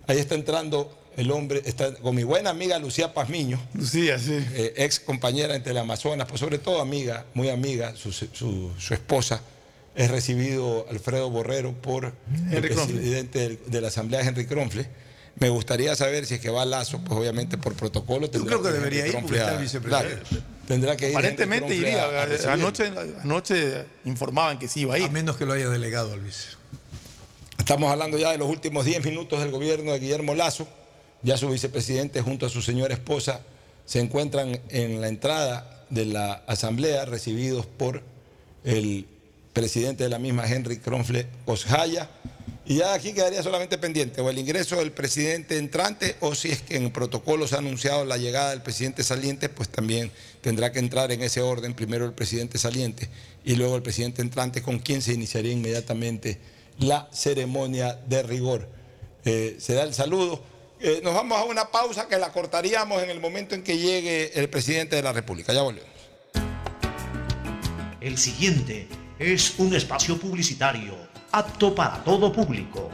Ahí está entrando el hombre, está con mi buena amiga Lucía Pazmiño,
Lucía, sí.
eh, ex compañera en Teleamazonas, pues sobre todo amiga, muy amiga, su, su- su esposa, es recibido Alfredo Borrero por el
Henry
presidente de la Asamblea, Henry Kronfle. Me gustaría saber si es que va Lazo, pues obviamente por protocolo. tendrá
creo que
ir
debería ir porque está el vicepresidente.
claro, tendrá que ir
Aparentemente iría.
a- a recibirlo.
anoche, anoche informaban que sí iba a ir.
A menos que lo haya delegado al vice.
Estamos hablando ya de los últimos 10 minutos del gobierno de Guillermo Lazo. Ya su vicepresidente junto a su señora esposa se encuentran en la entrada de la asamblea recibidos por el presidente de la misma, Henry Kronfle Osjaya. Y ya aquí quedaría solamente pendiente o el ingreso del presidente entrante o si es que en el protocolo se ha anunciado la llegada del presidente saliente, pues también tendrá que entrar en ese orden, primero el presidente saliente y luego el presidente entrante con quien se iniciaría inmediatamente la ceremonia de rigor. Eh, se da el saludo. Eh, nos vamos a una pausa que la cortaríamos en el momento en que llegue el presidente de la República. Ya volvemos.
El siguiente es un espacio publicitario apto para todo público.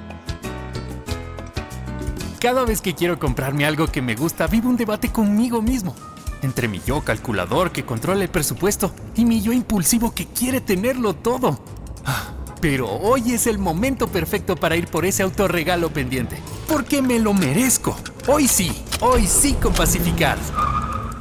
Cada vez que quiero comprarme algo que me gusta, vivo un debate conmigo mismo. Entre mi yo calculador que controla el presupuesto y mi yo impulsivo que quiere tenerlo todo. Ah, Pero hoy es el momento perfecto para ir por ese autorregalo pendiente. Porque me lo merezco. Hoy sí, hoy sí con Pacificar.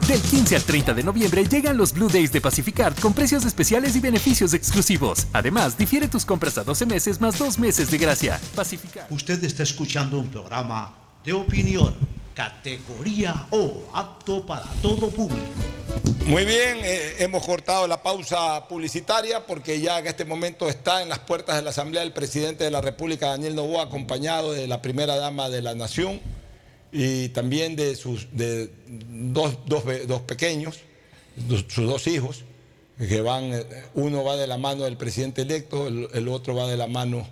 Del 15 al 30 de noviembre llegan los Blue Days de Pacificard con precios especiales y beneficios exclusivos. Además, difiere tus compras a 12 meses más 2 meses de gracia. Pacificard.
Usted está escuchando un programa de opinión, categoría O, apto para todo público.
Muy bien, eh, hemos cortado la pausa publicitaria porque ya en este momento está en las puertas de la Asamblea el presidente de la República, Daniel Novoa, acompañado de la primera dama de la Nación y también de sus de dos, dos dos pequeños, sus dos hijos, que van, eh, uno va de la mano del presidente electo, el, otro va de la mano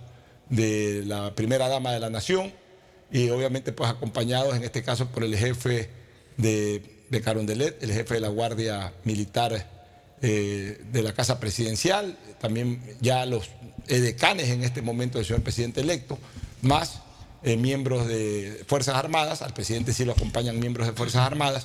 de la primera dama de la Nación y obviamente pues acompañados en este caso por el jefe de, de Carondelet, el jefe de la Guardia Militar eh, de la Casa Presidencial, también ya los edecanes en este momento del señor presidente electo, más eh, miembros de Fuerzas Armadas, al presidente sí lo acompañan miembros de Fuerzas Armadas,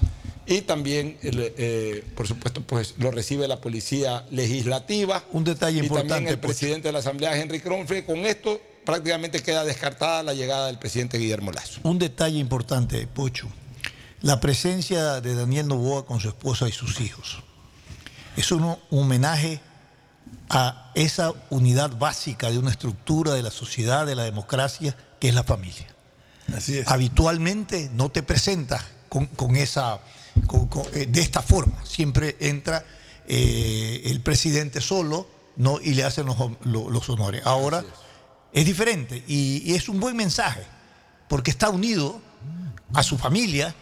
y también, eh, por supuesto, pues lo recibe la Policía Legislativa.
Un detalle
y
importante,
también el
Pocho.
presidente de la Asamblea, Henry Kronfle. Con esto prácticamente queda descartada la llegada del presidente Guillermo Lazo.
Un detalle importante, Pocho. La presencia de Daniel Novoa con su esposa y sus hijos. Es un homenaje a esa unidad básica de una estructura de la sociedad, de la democracia, que es la familia.
Así es.
Habitualmente no te presentas con, con esa, con- con- eh, de esta forma. Siempre entra eh, el presidente solo ¿no? y le hacen los, lo- los honores. Ahora es. diferente y, y es un buen mensaje porque está unido a su familia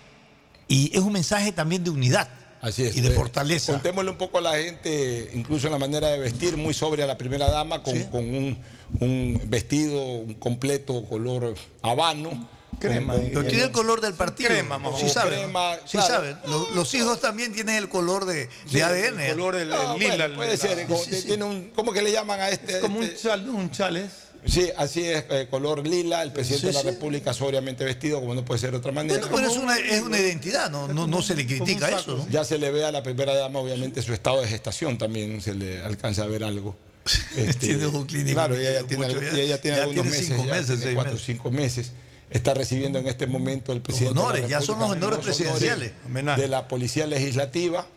y es un mensaje también de unidad
Así es.
y de
eh,
fortaleza.
Contémosle un poco a la gente, incluso en la manera de vestir, muy sobre a la primera dama, con, con un, un vestido un completo color habano.
Crema.
con- con-
Pero tiene el color del partido.
Crema, o
sí saben.
Crema,
sí
claro.
saben. Los, los hijos también tienen el color de, de
Sí,
ADN.
el color del-
Ah,
lila,
bueno,
puede ser, como- tiene un- ¿cómo que le llaman a este?
como un
este?
chal, un chales.
Sí, así es, eh, color lila, el presidente
Sí,
de la
sí.
República sobriamente vestido, como no puede ser de otra manera.
Bueno, pero es una, es una identidad, no, no, no se le critica eso. ¿no?
Ya se le ve a la primera dama, obviamente, su estado de gestación también se le alcanza a ver algo. Este,
Tiene ojo clínico.
Claro, ella ya tiene,
Mucho,
algo-
ya-
y ella tiene
ya
algunos
tiene
meses,
cinco meses,
tiene cuatro o cinco meses. Está recibiendo en este momento el presidente. de la
honores, ya son los honores presidenciales.
de la Policía Legislativa.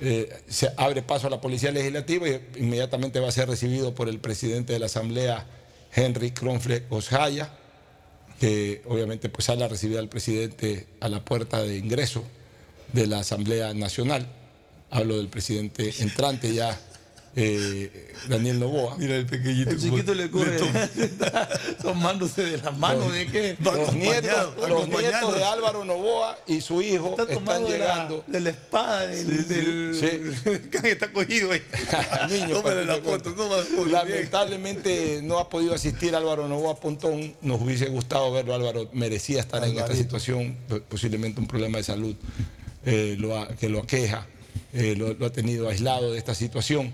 Eh, se abre paso a la Policía Legislativa y inmediatamente va a ser recibido por el presidente de la Asamblea, Henry Kronfle Oshaya, que obviamente pues sale a recibir al presidente a la puerta de ingreso de la Asamblea Nacional. Hablo del presidente entrante ya, eh, Daniel Novoa.
Mira el pequeñito. El chiquito le coge, tomándose de las manos de qué.
Los nietos, los nietos de Álvaro Novoa y su hijo
Está
están
tomando de la-
llegando.
de la espada del, del-
Sí.
que está cogido ahí.
Niño,
Tómale la foto, toma la foto.
Lamentablemente no ha podido asistir Álvaro Novoa Pontón. Nos hubiese gustado verlo. Álvaro merecía estar en esta situación, posiblemente un problema de salud eh, lo ha- que lo aqueja, eh, lo, lo ha tenido aislado de esta situación.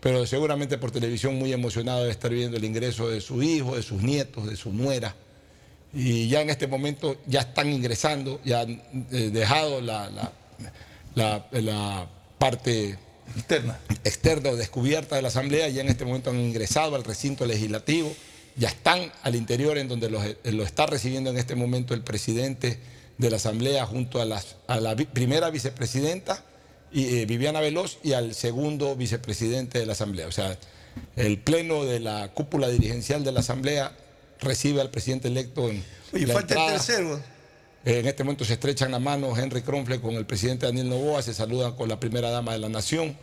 Pero seguramente por televisión muy emocionado de estar viendo el ingreso de su hijo, de sus nietos, de su nuera. Y ya en este momento ya están ingresando, ya han eh, dejado la, la- la- la parte
externa.
externa o descubierta de la Asamblea, ya en este momento han ingresado al recinto legislativo, ya están al interior en donde eh, lo está recibiendo en este momento el presidente de la Asamblea junto a, las- a la primera vicepresidenta y, eh, Viviana Veloz y al segundo vicepresidente de la Asamblea. O sea, el pleno de la cúpula dirigencial de la Asamblea recibe al presidente electo en la
falta el tercero.
En este momento se estrechan la mano Henry Kronfle con el presidente Daniel Novoa, se saludan con la primera dama de la nación,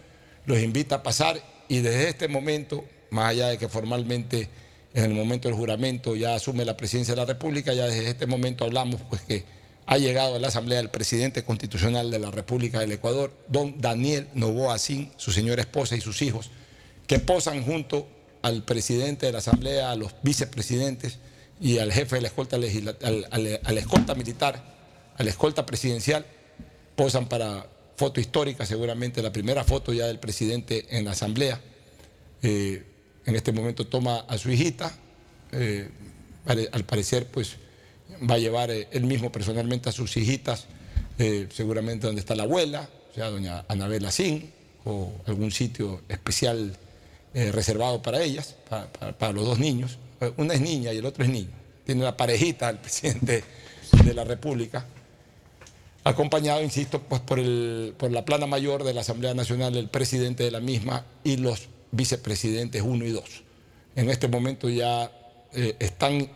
los invita a pasar y desde este momento, más allá de que formalmente en el momento del juramento ya asume la presidencia de la República, ya desde este momento hablamos pues que ha llegado a la Asamblea el presidente constitucional de la República del Ecuador, don Daniel Novoa Sin, su señora esposa y sus hijos, que posan junto al presidente de la Asamblea, a los vicepresidentes y al jefe de la escolta, al, al- a la escolta militar, a la escolta presidencial, posan para foto histórica, seguramente la primera foto ya del presidente en la Asamblea. Eh, en este momento toma a su hijita, eh, al parecer pues va a llevar eh, él mismo personalmente a sus hijitas, eh, seguramente donde está la abuela, o sea, doña Anabela Sin, o algún sitio especial eh, reservado para ellas, para, los dos niños. Una es niña y el otro es niño. Tiene una parejita el presidente de la República, acompañado, insisto, pues por, el, por la plana mayor de la Asamblea Nacional, el presidente de la misma y los vicepresidentes 1 y 2. En este momento ya están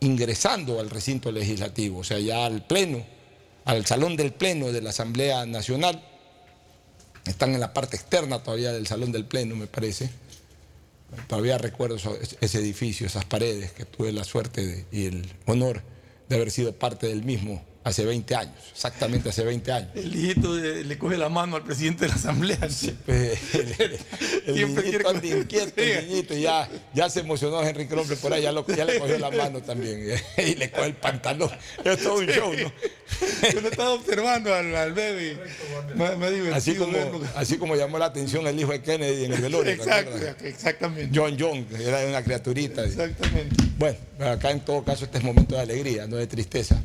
ingresando al recinto legislativo, o sea, ya al pleno, al salón del pleno de la Asamblea Nacional. Están en la parte externa todavía del salón del pleno, me parece. Todavía recuerdo ese edificio, esas paredes, que tuve la suerte y el honor de haber sido parte del mismo hace 20 años, exactamente hace 20 años.
El hijito de- le coge la mano al presidente de la asamblea.
pues, El
Siempre
niñito anda inquieto, el niñito, ya, ya se emocionó Henry Cromple por ahí, ya, lo- ya le cogió la mano también y le coge el pantalón. Es todo un show, ¿no?
Yo lo estaba observando al, al bebé. Me, me divertido
Así como,
verlo.
así como llamó la atención el hijo de Kennedy en el velorio. ¿te
Exacto, exactamente.
John John, era una criaturita.
Exactamente.
Bueno, acá en todo caso este es momento de alegría, no de tristeza.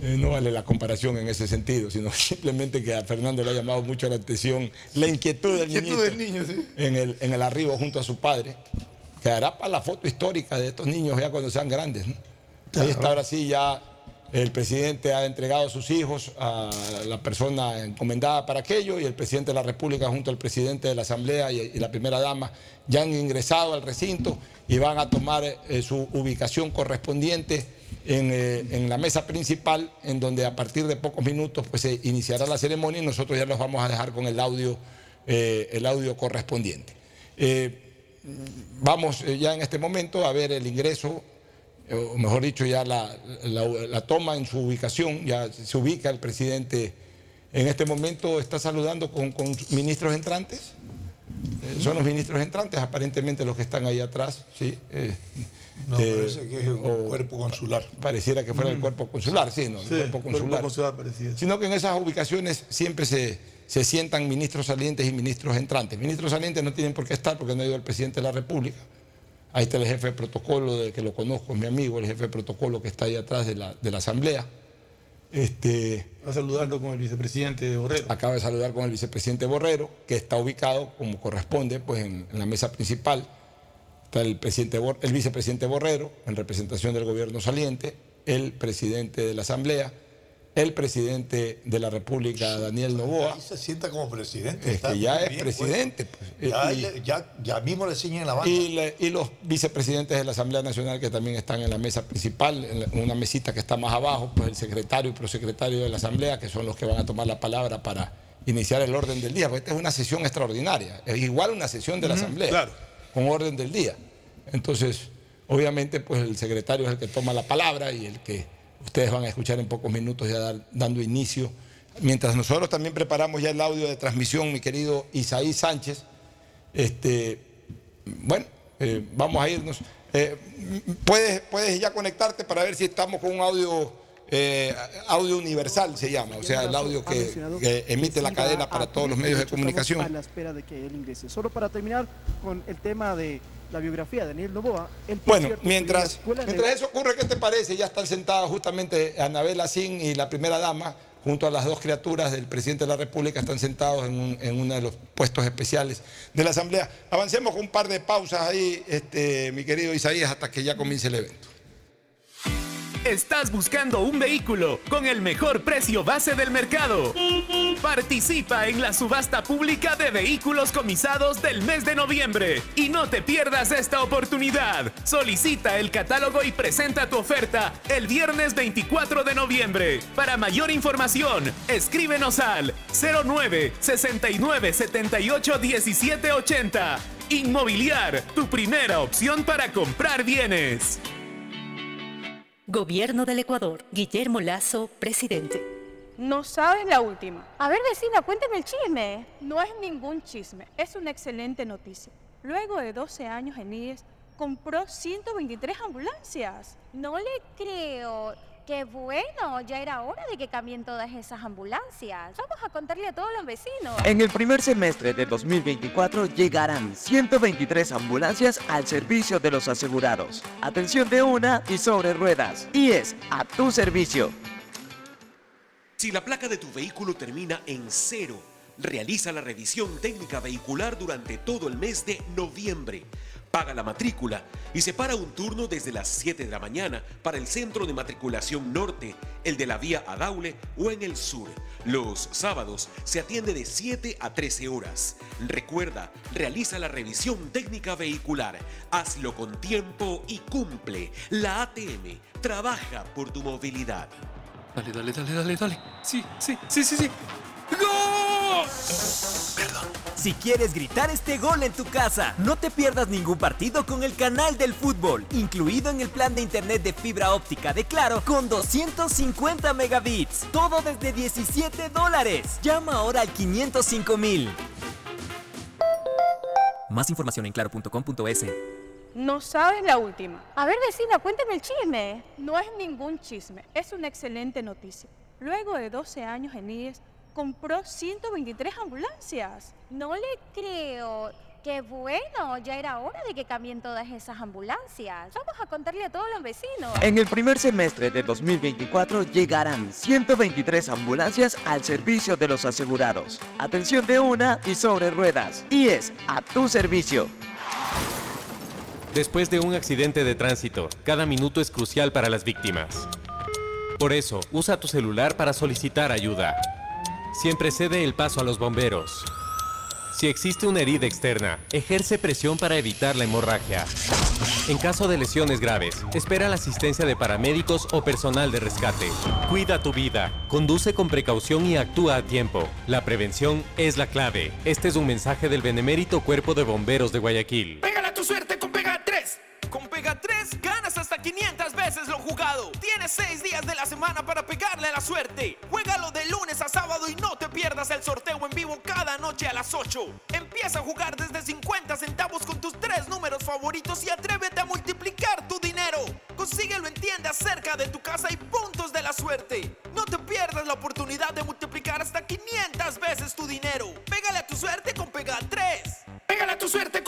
Eh, no vale la comparación en ese sentido, sino simplemente que a Fernando le ha llamado mucho la atención la inquietud del
Inquietud del niño, sí.
en, el, en el arribo junto a su padre. Quedará para la foto histórica de estos niños ya cuando sean grandes. ¿no? Ahí está ahora sí ya el presidente ha entregado a sus hijos a la persona encomendada para aquello y el presidente de la República junto al presidente de la Asamblea y, y la primera dama ya han ingresado al recinto y van a tomar eh, su ubicación correspondiente en, eh, en la mesa principal, en donde a partir de pocos minutos pues, se iniciará la ceremonia y nosotros ya los vamos a dejar con el audio eh, el audio correspondiente. Eh, vamos ya en este momento a ver el ingreso, o mejor dicho, ya la, la- toma en su ubicación, ya se ubica el presidente. En este momento está saludando con, con ministros entrantes. Son los ministros entrantes, aparentemente los que están ahí atrás, ¿sí?
No,
eh,
parece que es un cuerpo consular.
Pareciera que fuera el
Mm.
cuerpo consular, sí, no, el
Sí,
cuerpo
cuerpo
consular. Sino que en esas ubicaciones siempre se, se sientan ministros salientes y ministros entrantes. Ministros salientes no tienen por qué estar porque no ha ido el presidente de la República. Ahí está el jefe de protocolo, de que lo conozco, es mi amigo, el jefe de protocolo que está ahí atrás de la, de la Asamblea. Este,
Va saludando con el vicepresidente Borrero.
Acaba de saludar con el vicepresidente Borrero, que está ubicado como corresponde pues, en, en la mesa principal. Está el, presidente el vicepresidente Borrero, en representación del gobierno saliente, el presidente de la Asamblea, el presidente de la República, Daniel Novoa.
Ahí se sienta como presidente.
Es
está
que ya es
bien,
presidente.
pues. Ya,
Y-
le- ya, ya mismo le enseñan la banda.
y, le- y los vicepresidentes de la Asamblea Nacional que también están en la mesa principal, en la- en una mesita que está más abajo, pues el secretario y prosecretario de la Asamblea, que son los que van a tomar la palabra para iniciar el orden del día, porque esta es una sesión extraordinaria, es igual una sesión de la Asamblea,
claro.
Con orden del día. Entonces, obviamente, pues el secretario es el que toma la palabra y el que ustedes van a escuchar en pocos minutos ya dar- dando inicio. Mientras nosotros también preparamos ya el audio de transmisión, mi querido Isaí Sánchez, este, bueno, eh, vamos a irnos. Eh, puedes, puedes ya conectarte para ver si estamos con un audio, eh, audio universal se llama, o sea, el audio que, que emite la cadena para todos los medios de
A
comunicación.
la espera de que él ingrese. Solo para terminar con el tema de la biografía de Daniel Novoa.
Bueno, mientras, mientras eso ocurre, ¿qué te parece? Ya están sentadas justamente Anabel Asín y la primera dama, junto a las dos criaturas del presidente de la República, están sentados en, un- en uno de los puestos especiales de la Asamblea. Avancemos con un par de pausas ahí, este, mi querido Isaías, hasta que ya comience el evento.
Estás buscando un vehículo con el mejor precio base del mercado. Participa en la subasta pública de vehículos comisados del mes de noviembre y no te pierdas esta oportunidad. Solicita el catálogo y presenta tu oferta el viernes 24 de noviembre. Para mayor información, escríbenos al 09 69 78 17 80. Inmobiliar, tu primera opción para comprar bienes.
Gobierno del Ecuador. Guillermo Lazo, presidente.
No sabes la última.
A ver, vecina, cuéntame el chisme.
No es ningún chisme, es una excelente noticia. Luego de 12 años en IES, compró 123 ambulancias.
No le creo. Qué bueno, ya era hora de que cambien todas esas ambulancias. Vamos a contarle a todos los vecinos.
En el primer semestre de 2024 llegarán 123 ambulancias al servicio de los asegurados. Atención de una y sobre ruedas. Y es a tu servicio.
Si la placa de tu vehículo termina en cero, realiza la revisión técnica vehicular durante todo el mes de noviembre. Paga la matrícula y separa un turno desde las 7 de la mañana para el centro de matriculación norte, el de la vía Adaule o en el sur. Los sábados se atiende de 7 a 13 horas. Recuerda, realiza la revisión técnica vehicular. Hazlo con tiempo y cumple. La ATM trabaja por tu movilidad.
Dale, dale, dale, dale, dale. Sí, sí, sí, sí, sí. ¡Gol!
Si quieres gritar este gol en tu casa, no te pierdas ningún partido con el canal del fútbol, incluido en el plan de internet de fibra óptica de Claro con 250 megabits. Todo desde 17 dólares. Llama ahora al 505 mil. Más información en claro.com.es.
No sabes la última.
A ver, vecina, cuéntame el chisme.
No es ningún chisme, es una excelente noticia. Luego de 12 años en IES, compró 123 ambulancias.
No le creo. Qué bueno, ya era hora de que cambien todas esas ambulancias. Vamos a contarle a todos los vecinos.
En el primer semestre de 2024 llegarán 123 ambulancias al servicio de los asegurados. Atención de una y sobre ruedas. Y es a tu servicio.
Después de un accidente de tránsito, cada minuto es crucial para las víctimas. Por eso, usa tu celular para solicitar ayuda. Siempre cede el paso a los bomberos. Si existe una herida externa, ejerce presión para evitar la hemorragia. En caso de lesiones graves, espera la asistencia de paramédicos o personal de rescate. Cuida tu vida, conduce con precaución y actúa a tiempo. La prevención es la clave. Este es un mensaje del Benemérito Cuerpo de Bomberos de Guayaquil.
Pégala tu suerte con Pega 3. Con Pega 3 ganas hasta 500 veces lo jugado. Tienes 6 días de la semana para pegarle a la suerte. Juégalo de pierdas el sorteo en vivo cada noche a las 8. Empieza a jugar desde 50 centavos con tus tres números favoritos y atrévete a multiplicar tu dinero. Consíguelo en tiendas cerca de tu casa y puntos de la suerte. No te pierdas la oportunidad de multiplicar hasta 500 veces tu dinero. Pégale a tu suerte con Pega 3. Pégale a tu suerte con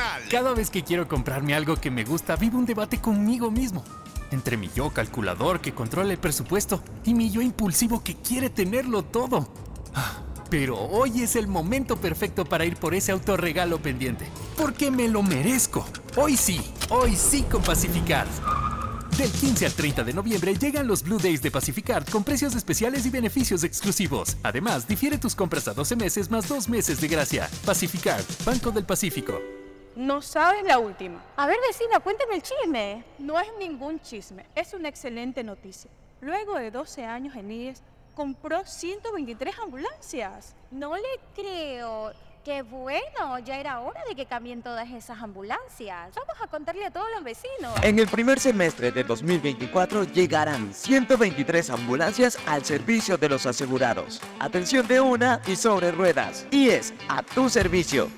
Cada vez que quiero comprarme algo que me gusta, vivo un debate conmigo mismo. Entre mi yo calculador que controla el presupuesto y mi yo impulsivo que quiere tenerlo todo. Ah, Pero hoy es el momento perfecto para ir por ese autorregalo pendiente. Porque me lo merezco. Hoy sí, hoy sí con Pacificard. Del 15 al 30 de noviembre llegan los Blue Days de Pacificard con precios especiales y beneficios exclusivos. Además, difiere tus compras a 12 meses más 2 meses de gracia. Pacificard, Banco del Pacífico.
No sabes la última.
A ver, vecina, cuéntame el chisme.
No es ningún chisme, es una excelente noticia. Luego de 12 años en IES, compró 123 ambulancias.
No le creo. Qué bueno, ya era hora de que cambien todas esas ambulancias. Vamos a contarle a todos los vecinos.
En el primer semestre de 2024 llegarán 123 ambulancias al servicio de los asegurados. Atención de una y sobre ruedas. Y es a tu servicio.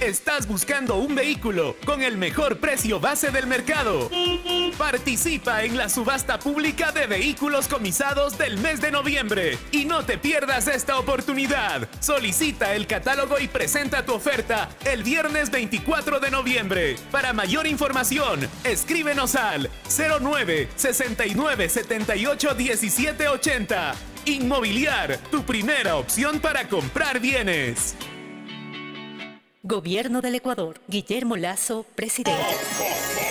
Estás buscando un vehículo con el mejor precio base del mercado. Participa en la subasta pública de vehículos comisados del mes de noviembre y no te pierdas esta oportunidad. Solicita el catálogo y presenta tu oferta el viernes 24 de noviembre. Para mayor información, escríbenos al 09 69 78 17 80. Inmobiliar, tu primera opción para comprar bienes.
Gobierno del Ecuador. Guillermo Lazo, presidente.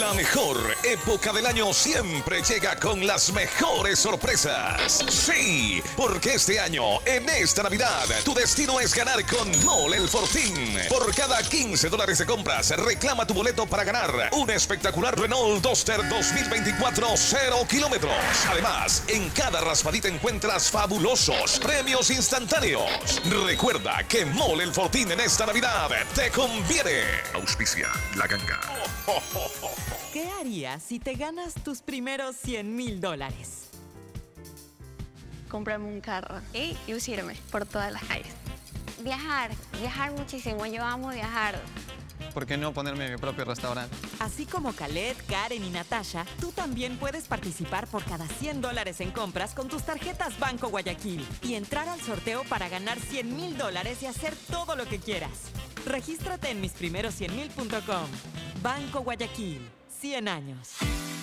La mejor época del año siempre llega con las mejores sorpresas. Sí, porque este año, en esta Navidad, tu destino es ganar con Mole el Fortín. Por cada 15 dólares de compras, reclama tu boleto para ganar un espectacular Renault Duster 2024 0 kilómetros. Además, en cada raspadita encuentras fabulosos premios instantáneos. Recuerda que Mole el Fortín en esta Navidad te conviene. Auspicia la ganga.
¿Qué harías si te ganas tus primeros 100 mil dólares?
Comprarme un carro y lucirme por todas las calles.
Viajar, viajar muchísimo. Yo amo viajar.
¿Por qué no ponerme mi propio restaurante?
Así como Khaled, Karen y Natasha, tú también puedes participar por cada 100 dólares en compras con tus tarjetas Banco Guayaquil y entrar al sorteo para ganar 100 mil dólares y hacer todo lo que quieras. Regístrate en misprimeros100mil.com. Banco Guayaquil, 100 años.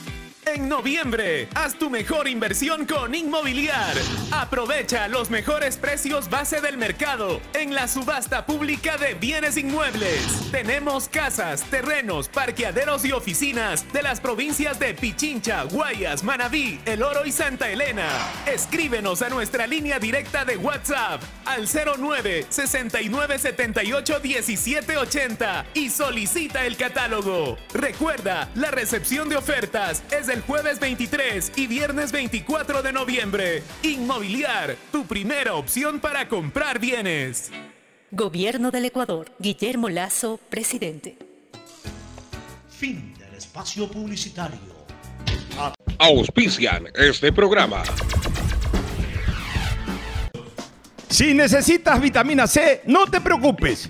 En noviembre, haz tu mejor inversión con Inmobiliar. Aprovecha los mejores precios base del mercado en la subasta pública de bienes inmuebles. Tenemos casas, terrenos, parqueaderos y oficinas de las provincias de Pichincha, Guayas, Manabí, El Oro y Santa Elena. Escríbenos a nuestra línea directa de WhatsApp al 09 69 78 17 80 y solicita el catálogo. Recuerda, la recepción de ofertas es el jueves 23 y viernes 24 de noviembre. Inmobiliar, tu primera opción para comprar bienes.
Gobierno del Ecuador. Guillermo Lazo, presidente.
Fin del espacio publicitario.
Auspician este programa.
Si necesitas vitamina C, no te preocupes.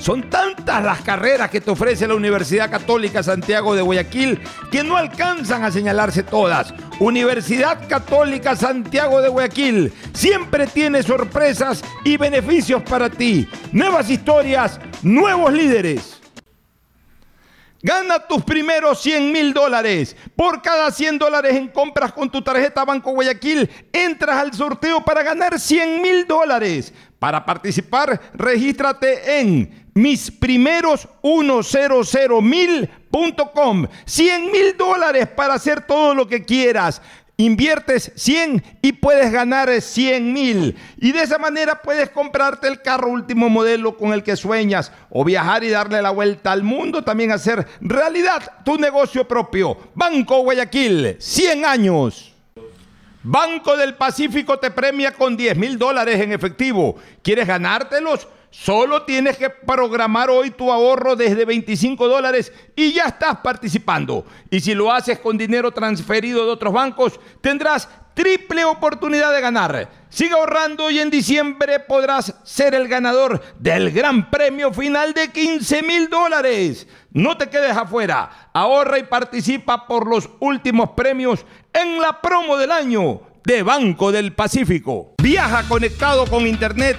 Son tantas las carreras que te ofrece la Universidad Católica Santiago de Guayaquil que no alcanzan a señalarse todas. Universidad Católica Santiago de Guayaquil siempre tiene sorpresas y beneficios para ti. Nuevas historias, nuevos líderes. Gana tus primeros 100 mil dólares. Por cada 100 dólares en compras con tu tarjeta Banco Guayaquil, entras al sorteo para ganar 100 mil dólares. Para participar, regístrate en misprimeros 100 mil.com. 100 mil dólares para hacer todo lo que quieras. Inviertes 100 y puedes ganar 100 mil. Y de esa manera puedes comprarte el carro último modelo con el que sueñas o viajar y darle la vuelta al mundo. También hacer realidad tu negocio propio. Banco Guayaquil, 100 años. Banco del Pacífico te premia con 10 mil dólares en efectivo. ¿Quieres ganártelos? Solo tienes que programar hoy tu ahorro desde 25 dólares y ya estás participando. Y si lo haces con dinero transferido de otros bancos, tendrás triple oportunidad de ganar. Sigue ahorrando y en diciembre podrás ser el ganador del gran premio final de 15 mil dólares. No te quedes afuera. Ahorra y participa por los últimos premios en la promo del año de Banco del Pacífico. Viaja conectado con Internet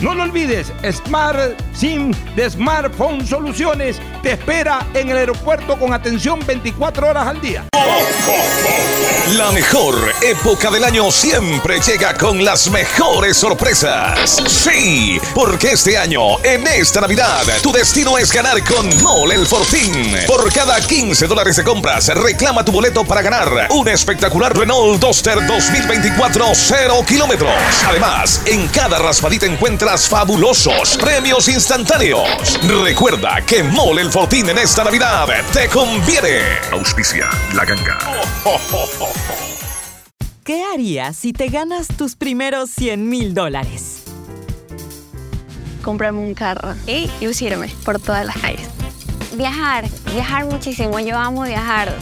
No lo olvides, Smart SIM de Smartphone Soluciones te espera en el aeropuerto con atención 24 horas al día.
La mejor época del año siempre llega con las mejores sorpresas. Sí, porque este año, en esta Navidad, tu destino es ganar con Mole el Fortín. Por cada 15 dólares de compras, reclama tu boleto para ganar un espectacular Renault Duster 2024 0 kilómetros. Además, en cada raspadita fabulosos premios instantáneos. Recuerda que Mole el Fortín en esta Navidad te conviene. Auspicia la ganga.
¿Qué harías si te ganas tus primeros 100 mil dólares?
Comprarme un carro y lucirme por todas las calles.
Viajar, viajar muchísimo. Yo amo viajar.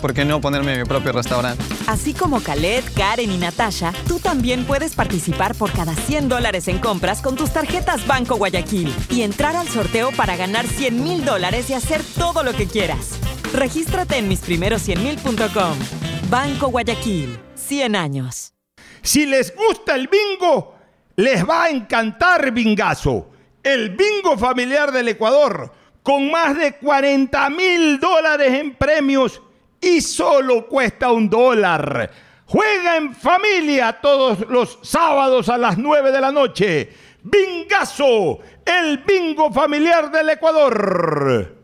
¿Por qué no ponerme mi propio restaurante?
Así como Khaled, Karen y Natasha, tú también puedes participar por cada 100 dólares en compras con tus tarjetas Banco Guayaquil y entrar al sorteo para ganar 100 mil dólares y hacer todo lo que quieras. Regístrate en misprimeros100mil.com. Banco Guayaquil, 100 años.
Si les gusta el bingo, les va a encantar Bingazo, el bingo familiar del Ecuador, con más de 40 mil dólares en premios y solo cuesta un dólar. Juega en familia todos los sábados a las 9 de la noche. Bingazo, el bingo familiar del Ecuador.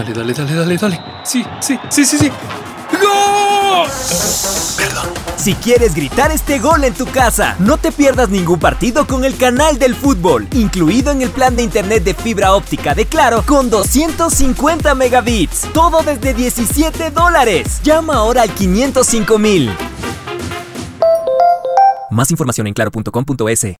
Dale, dale, dale, dale, dale. Sí, sí, sí, sí, sí. ¡Gol!
Perdón. Si quieres gritar este gol en tu casa, no te pierdas ningún partido con el canal del fútbol, incluido en el plan de internet de fibra óptica de Claro con 250 megabits. Todo desde 17 dólares. Llama ahora al 505 mil. Más información en claro.com.es.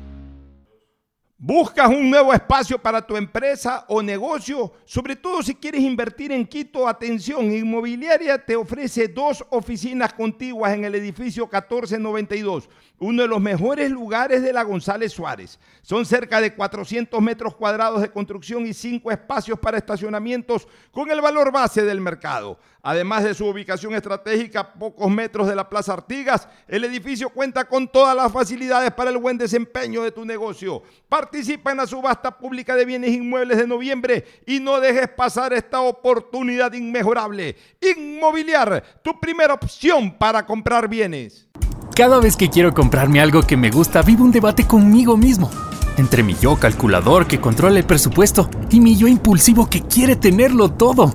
¿Buscas un nuevo espacio para tu empresa o negocio? Sobre todo si quieres invertir en Quito, atención, Inmobiliaria te ofrece dos oficinas contiguas en el edificio 1492, uno de los mejores lugares de la González Suárez. Son cerca de 400 metros cuadrados de construcción y cinco espacios para estacionamientos con el valor base del mercado. Además de su ubicación estratégica a pocos metros de la Plaza Artigas, el edificio cuenta con todas las facilidades para el buen desempeño de tu negocio. Participa en la subasta pública de bienes inmuebles de noviembre y no dejes pasar esta oportunidad inmejorable. Inmobiliar, tu primera opción para comprar bienes.
Cada vez que quiero comprarme algo que me gusta, vivo un debate conmigo mismo. Entre mi yo calculador que controla el presupuesto y mi yo impulsivo que quiere tenerlo todo.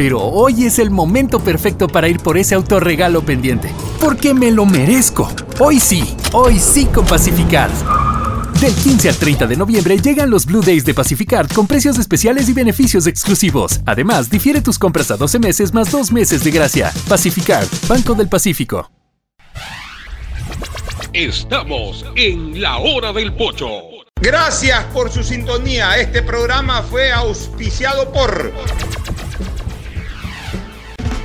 Pero hoy es el momento perfecto para ir por ese autorregalo pendiente. Porque me lo merezco. Hoy sí, hoy sí con Pacificard. Del 15 al 30 de noviembre llegan los Blue Days de Pacificard con precios especiales y beneficios exclusivos. Además, difiere tus compras a 12 meses más 2 meses de gracia. Pacificard, Banco del Pacífico.
Estamos en la hora del pocho.
Gracias por su sintonía. Este programa fue auspiciado por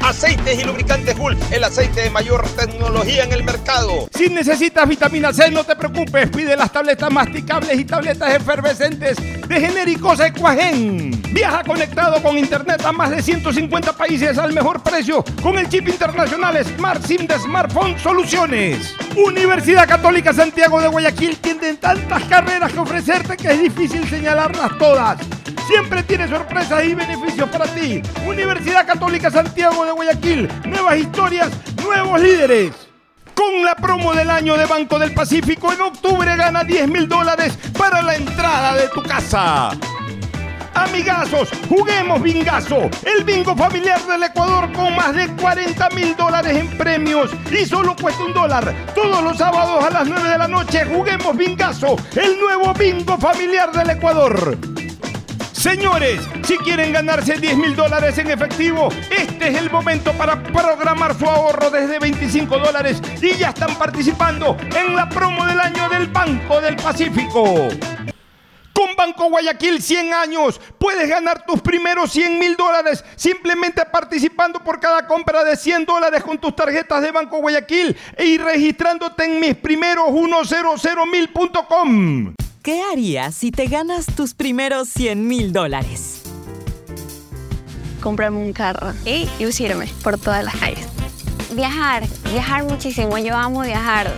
Aceites y lubricantes Hulk, el aceite de mayor tecnología en el mercado.
Si necesitas vitamina C, no te preocupes. Pide las tabletas masticables y tabletas efervescentes de genéricos Equagen. Viaja conectado con internet a más de 150 países al mejor precio con el chip internacional Smart SIM de Smartphone Soluciones. Universidad Católica Santiago de Guayaquil tiene tantas carreras que ofrecerte que es difícil señalarlas todas. Siempre tiene sorpresas y beneficios para ti. Universidad Católica Santiago de Guayaquil. Nuevas historias, nuevos líderes. Con la promo del año de Banco del Pacífico, en octubre gana 10 mil dólares para la entrada de tu casa. Amigazos, juguemos Bingazo, el bingo familiar del Ecuador con más de 40 mil dólares en premios y solo cuesta un dólar. Todos los sábados a las 9 de la noche juguemos Bingazo, el nuevo bingo familiar del Ecuador. Señores, si quieren ganarse 10 mil dólares en efectivo, este es el momento para programar su ahorro desde 25 dólares y ya están participando en la promo del año del Banco del Pacífico. Con Banco Guayaquil 100 años puedes ganar tus primeros 100 mil dólares simplemente participando por cada compra de 100 dólares con tus tarjetas de Banco Guayaquil y registrándote en mis primeros 100mil.com.
¿Qué harías si te ganas tus primeros 100 mil dólares?
Comprarme un carro y lucirme por todas las calles.
Viajar, viajar muchísimo. Yo amo viajar.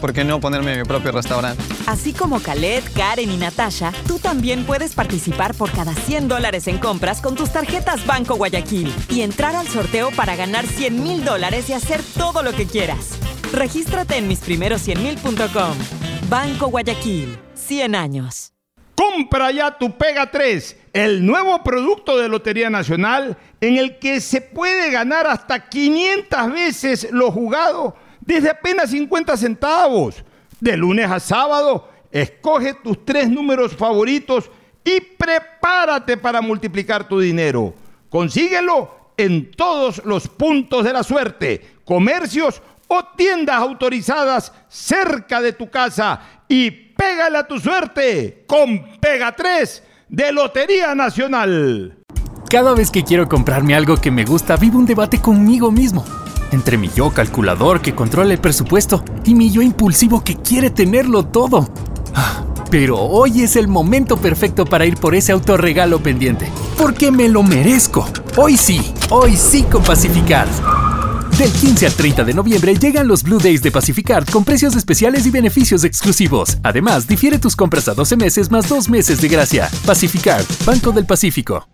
¿Por qué no ponerme mi propio restaurante?
Así como Khaled, Karen y Natasha, tú también puedes participar por cada 100 dólares en compras con tus tarjetas Banco Guayaquil y entrar al sorteo para ganar 100 mil dólares y hacer todo lo que quieras. Regístrate en misprimeros100mil.com. Banco Guayaquil, 100 años.
Compra ya tu Pega 3, el nuevo producto de Lotería Nacional en el que se puede ganar hasta 500 veces lo jugado desde apenas 50 centavos. De lunes a sábado, escoge tus tres números favoritos y prepárate para multiplicar tu dinero. Consíguelo en todos los puntos de la suerte, comercios o tiendas autorizadas cerca de tu casa y pégale a tu suerte con Pega 3 de Lotería Nacional.
Cada vez que quiero comprarme algo que me gusta, vivo un debate conmigo mismo. Entre mi yo calculador que controla el presupuesto y mi yo impulsivo que quiere tenerlo todo. Ah, pero hoy es el momento perfecto para ir por ese autorregalo pendiente. Porque me lo merezco. Hoy sí, hoy sí con Pacificard. Del 15 al 30 de noviembre llegan los Blue Days de Pacificard con precios especiales y beneficios exclusivos. Además, difiere tus compras a 12 meses más 2 meses de gracia. Pacificard, Banco del Pacífico.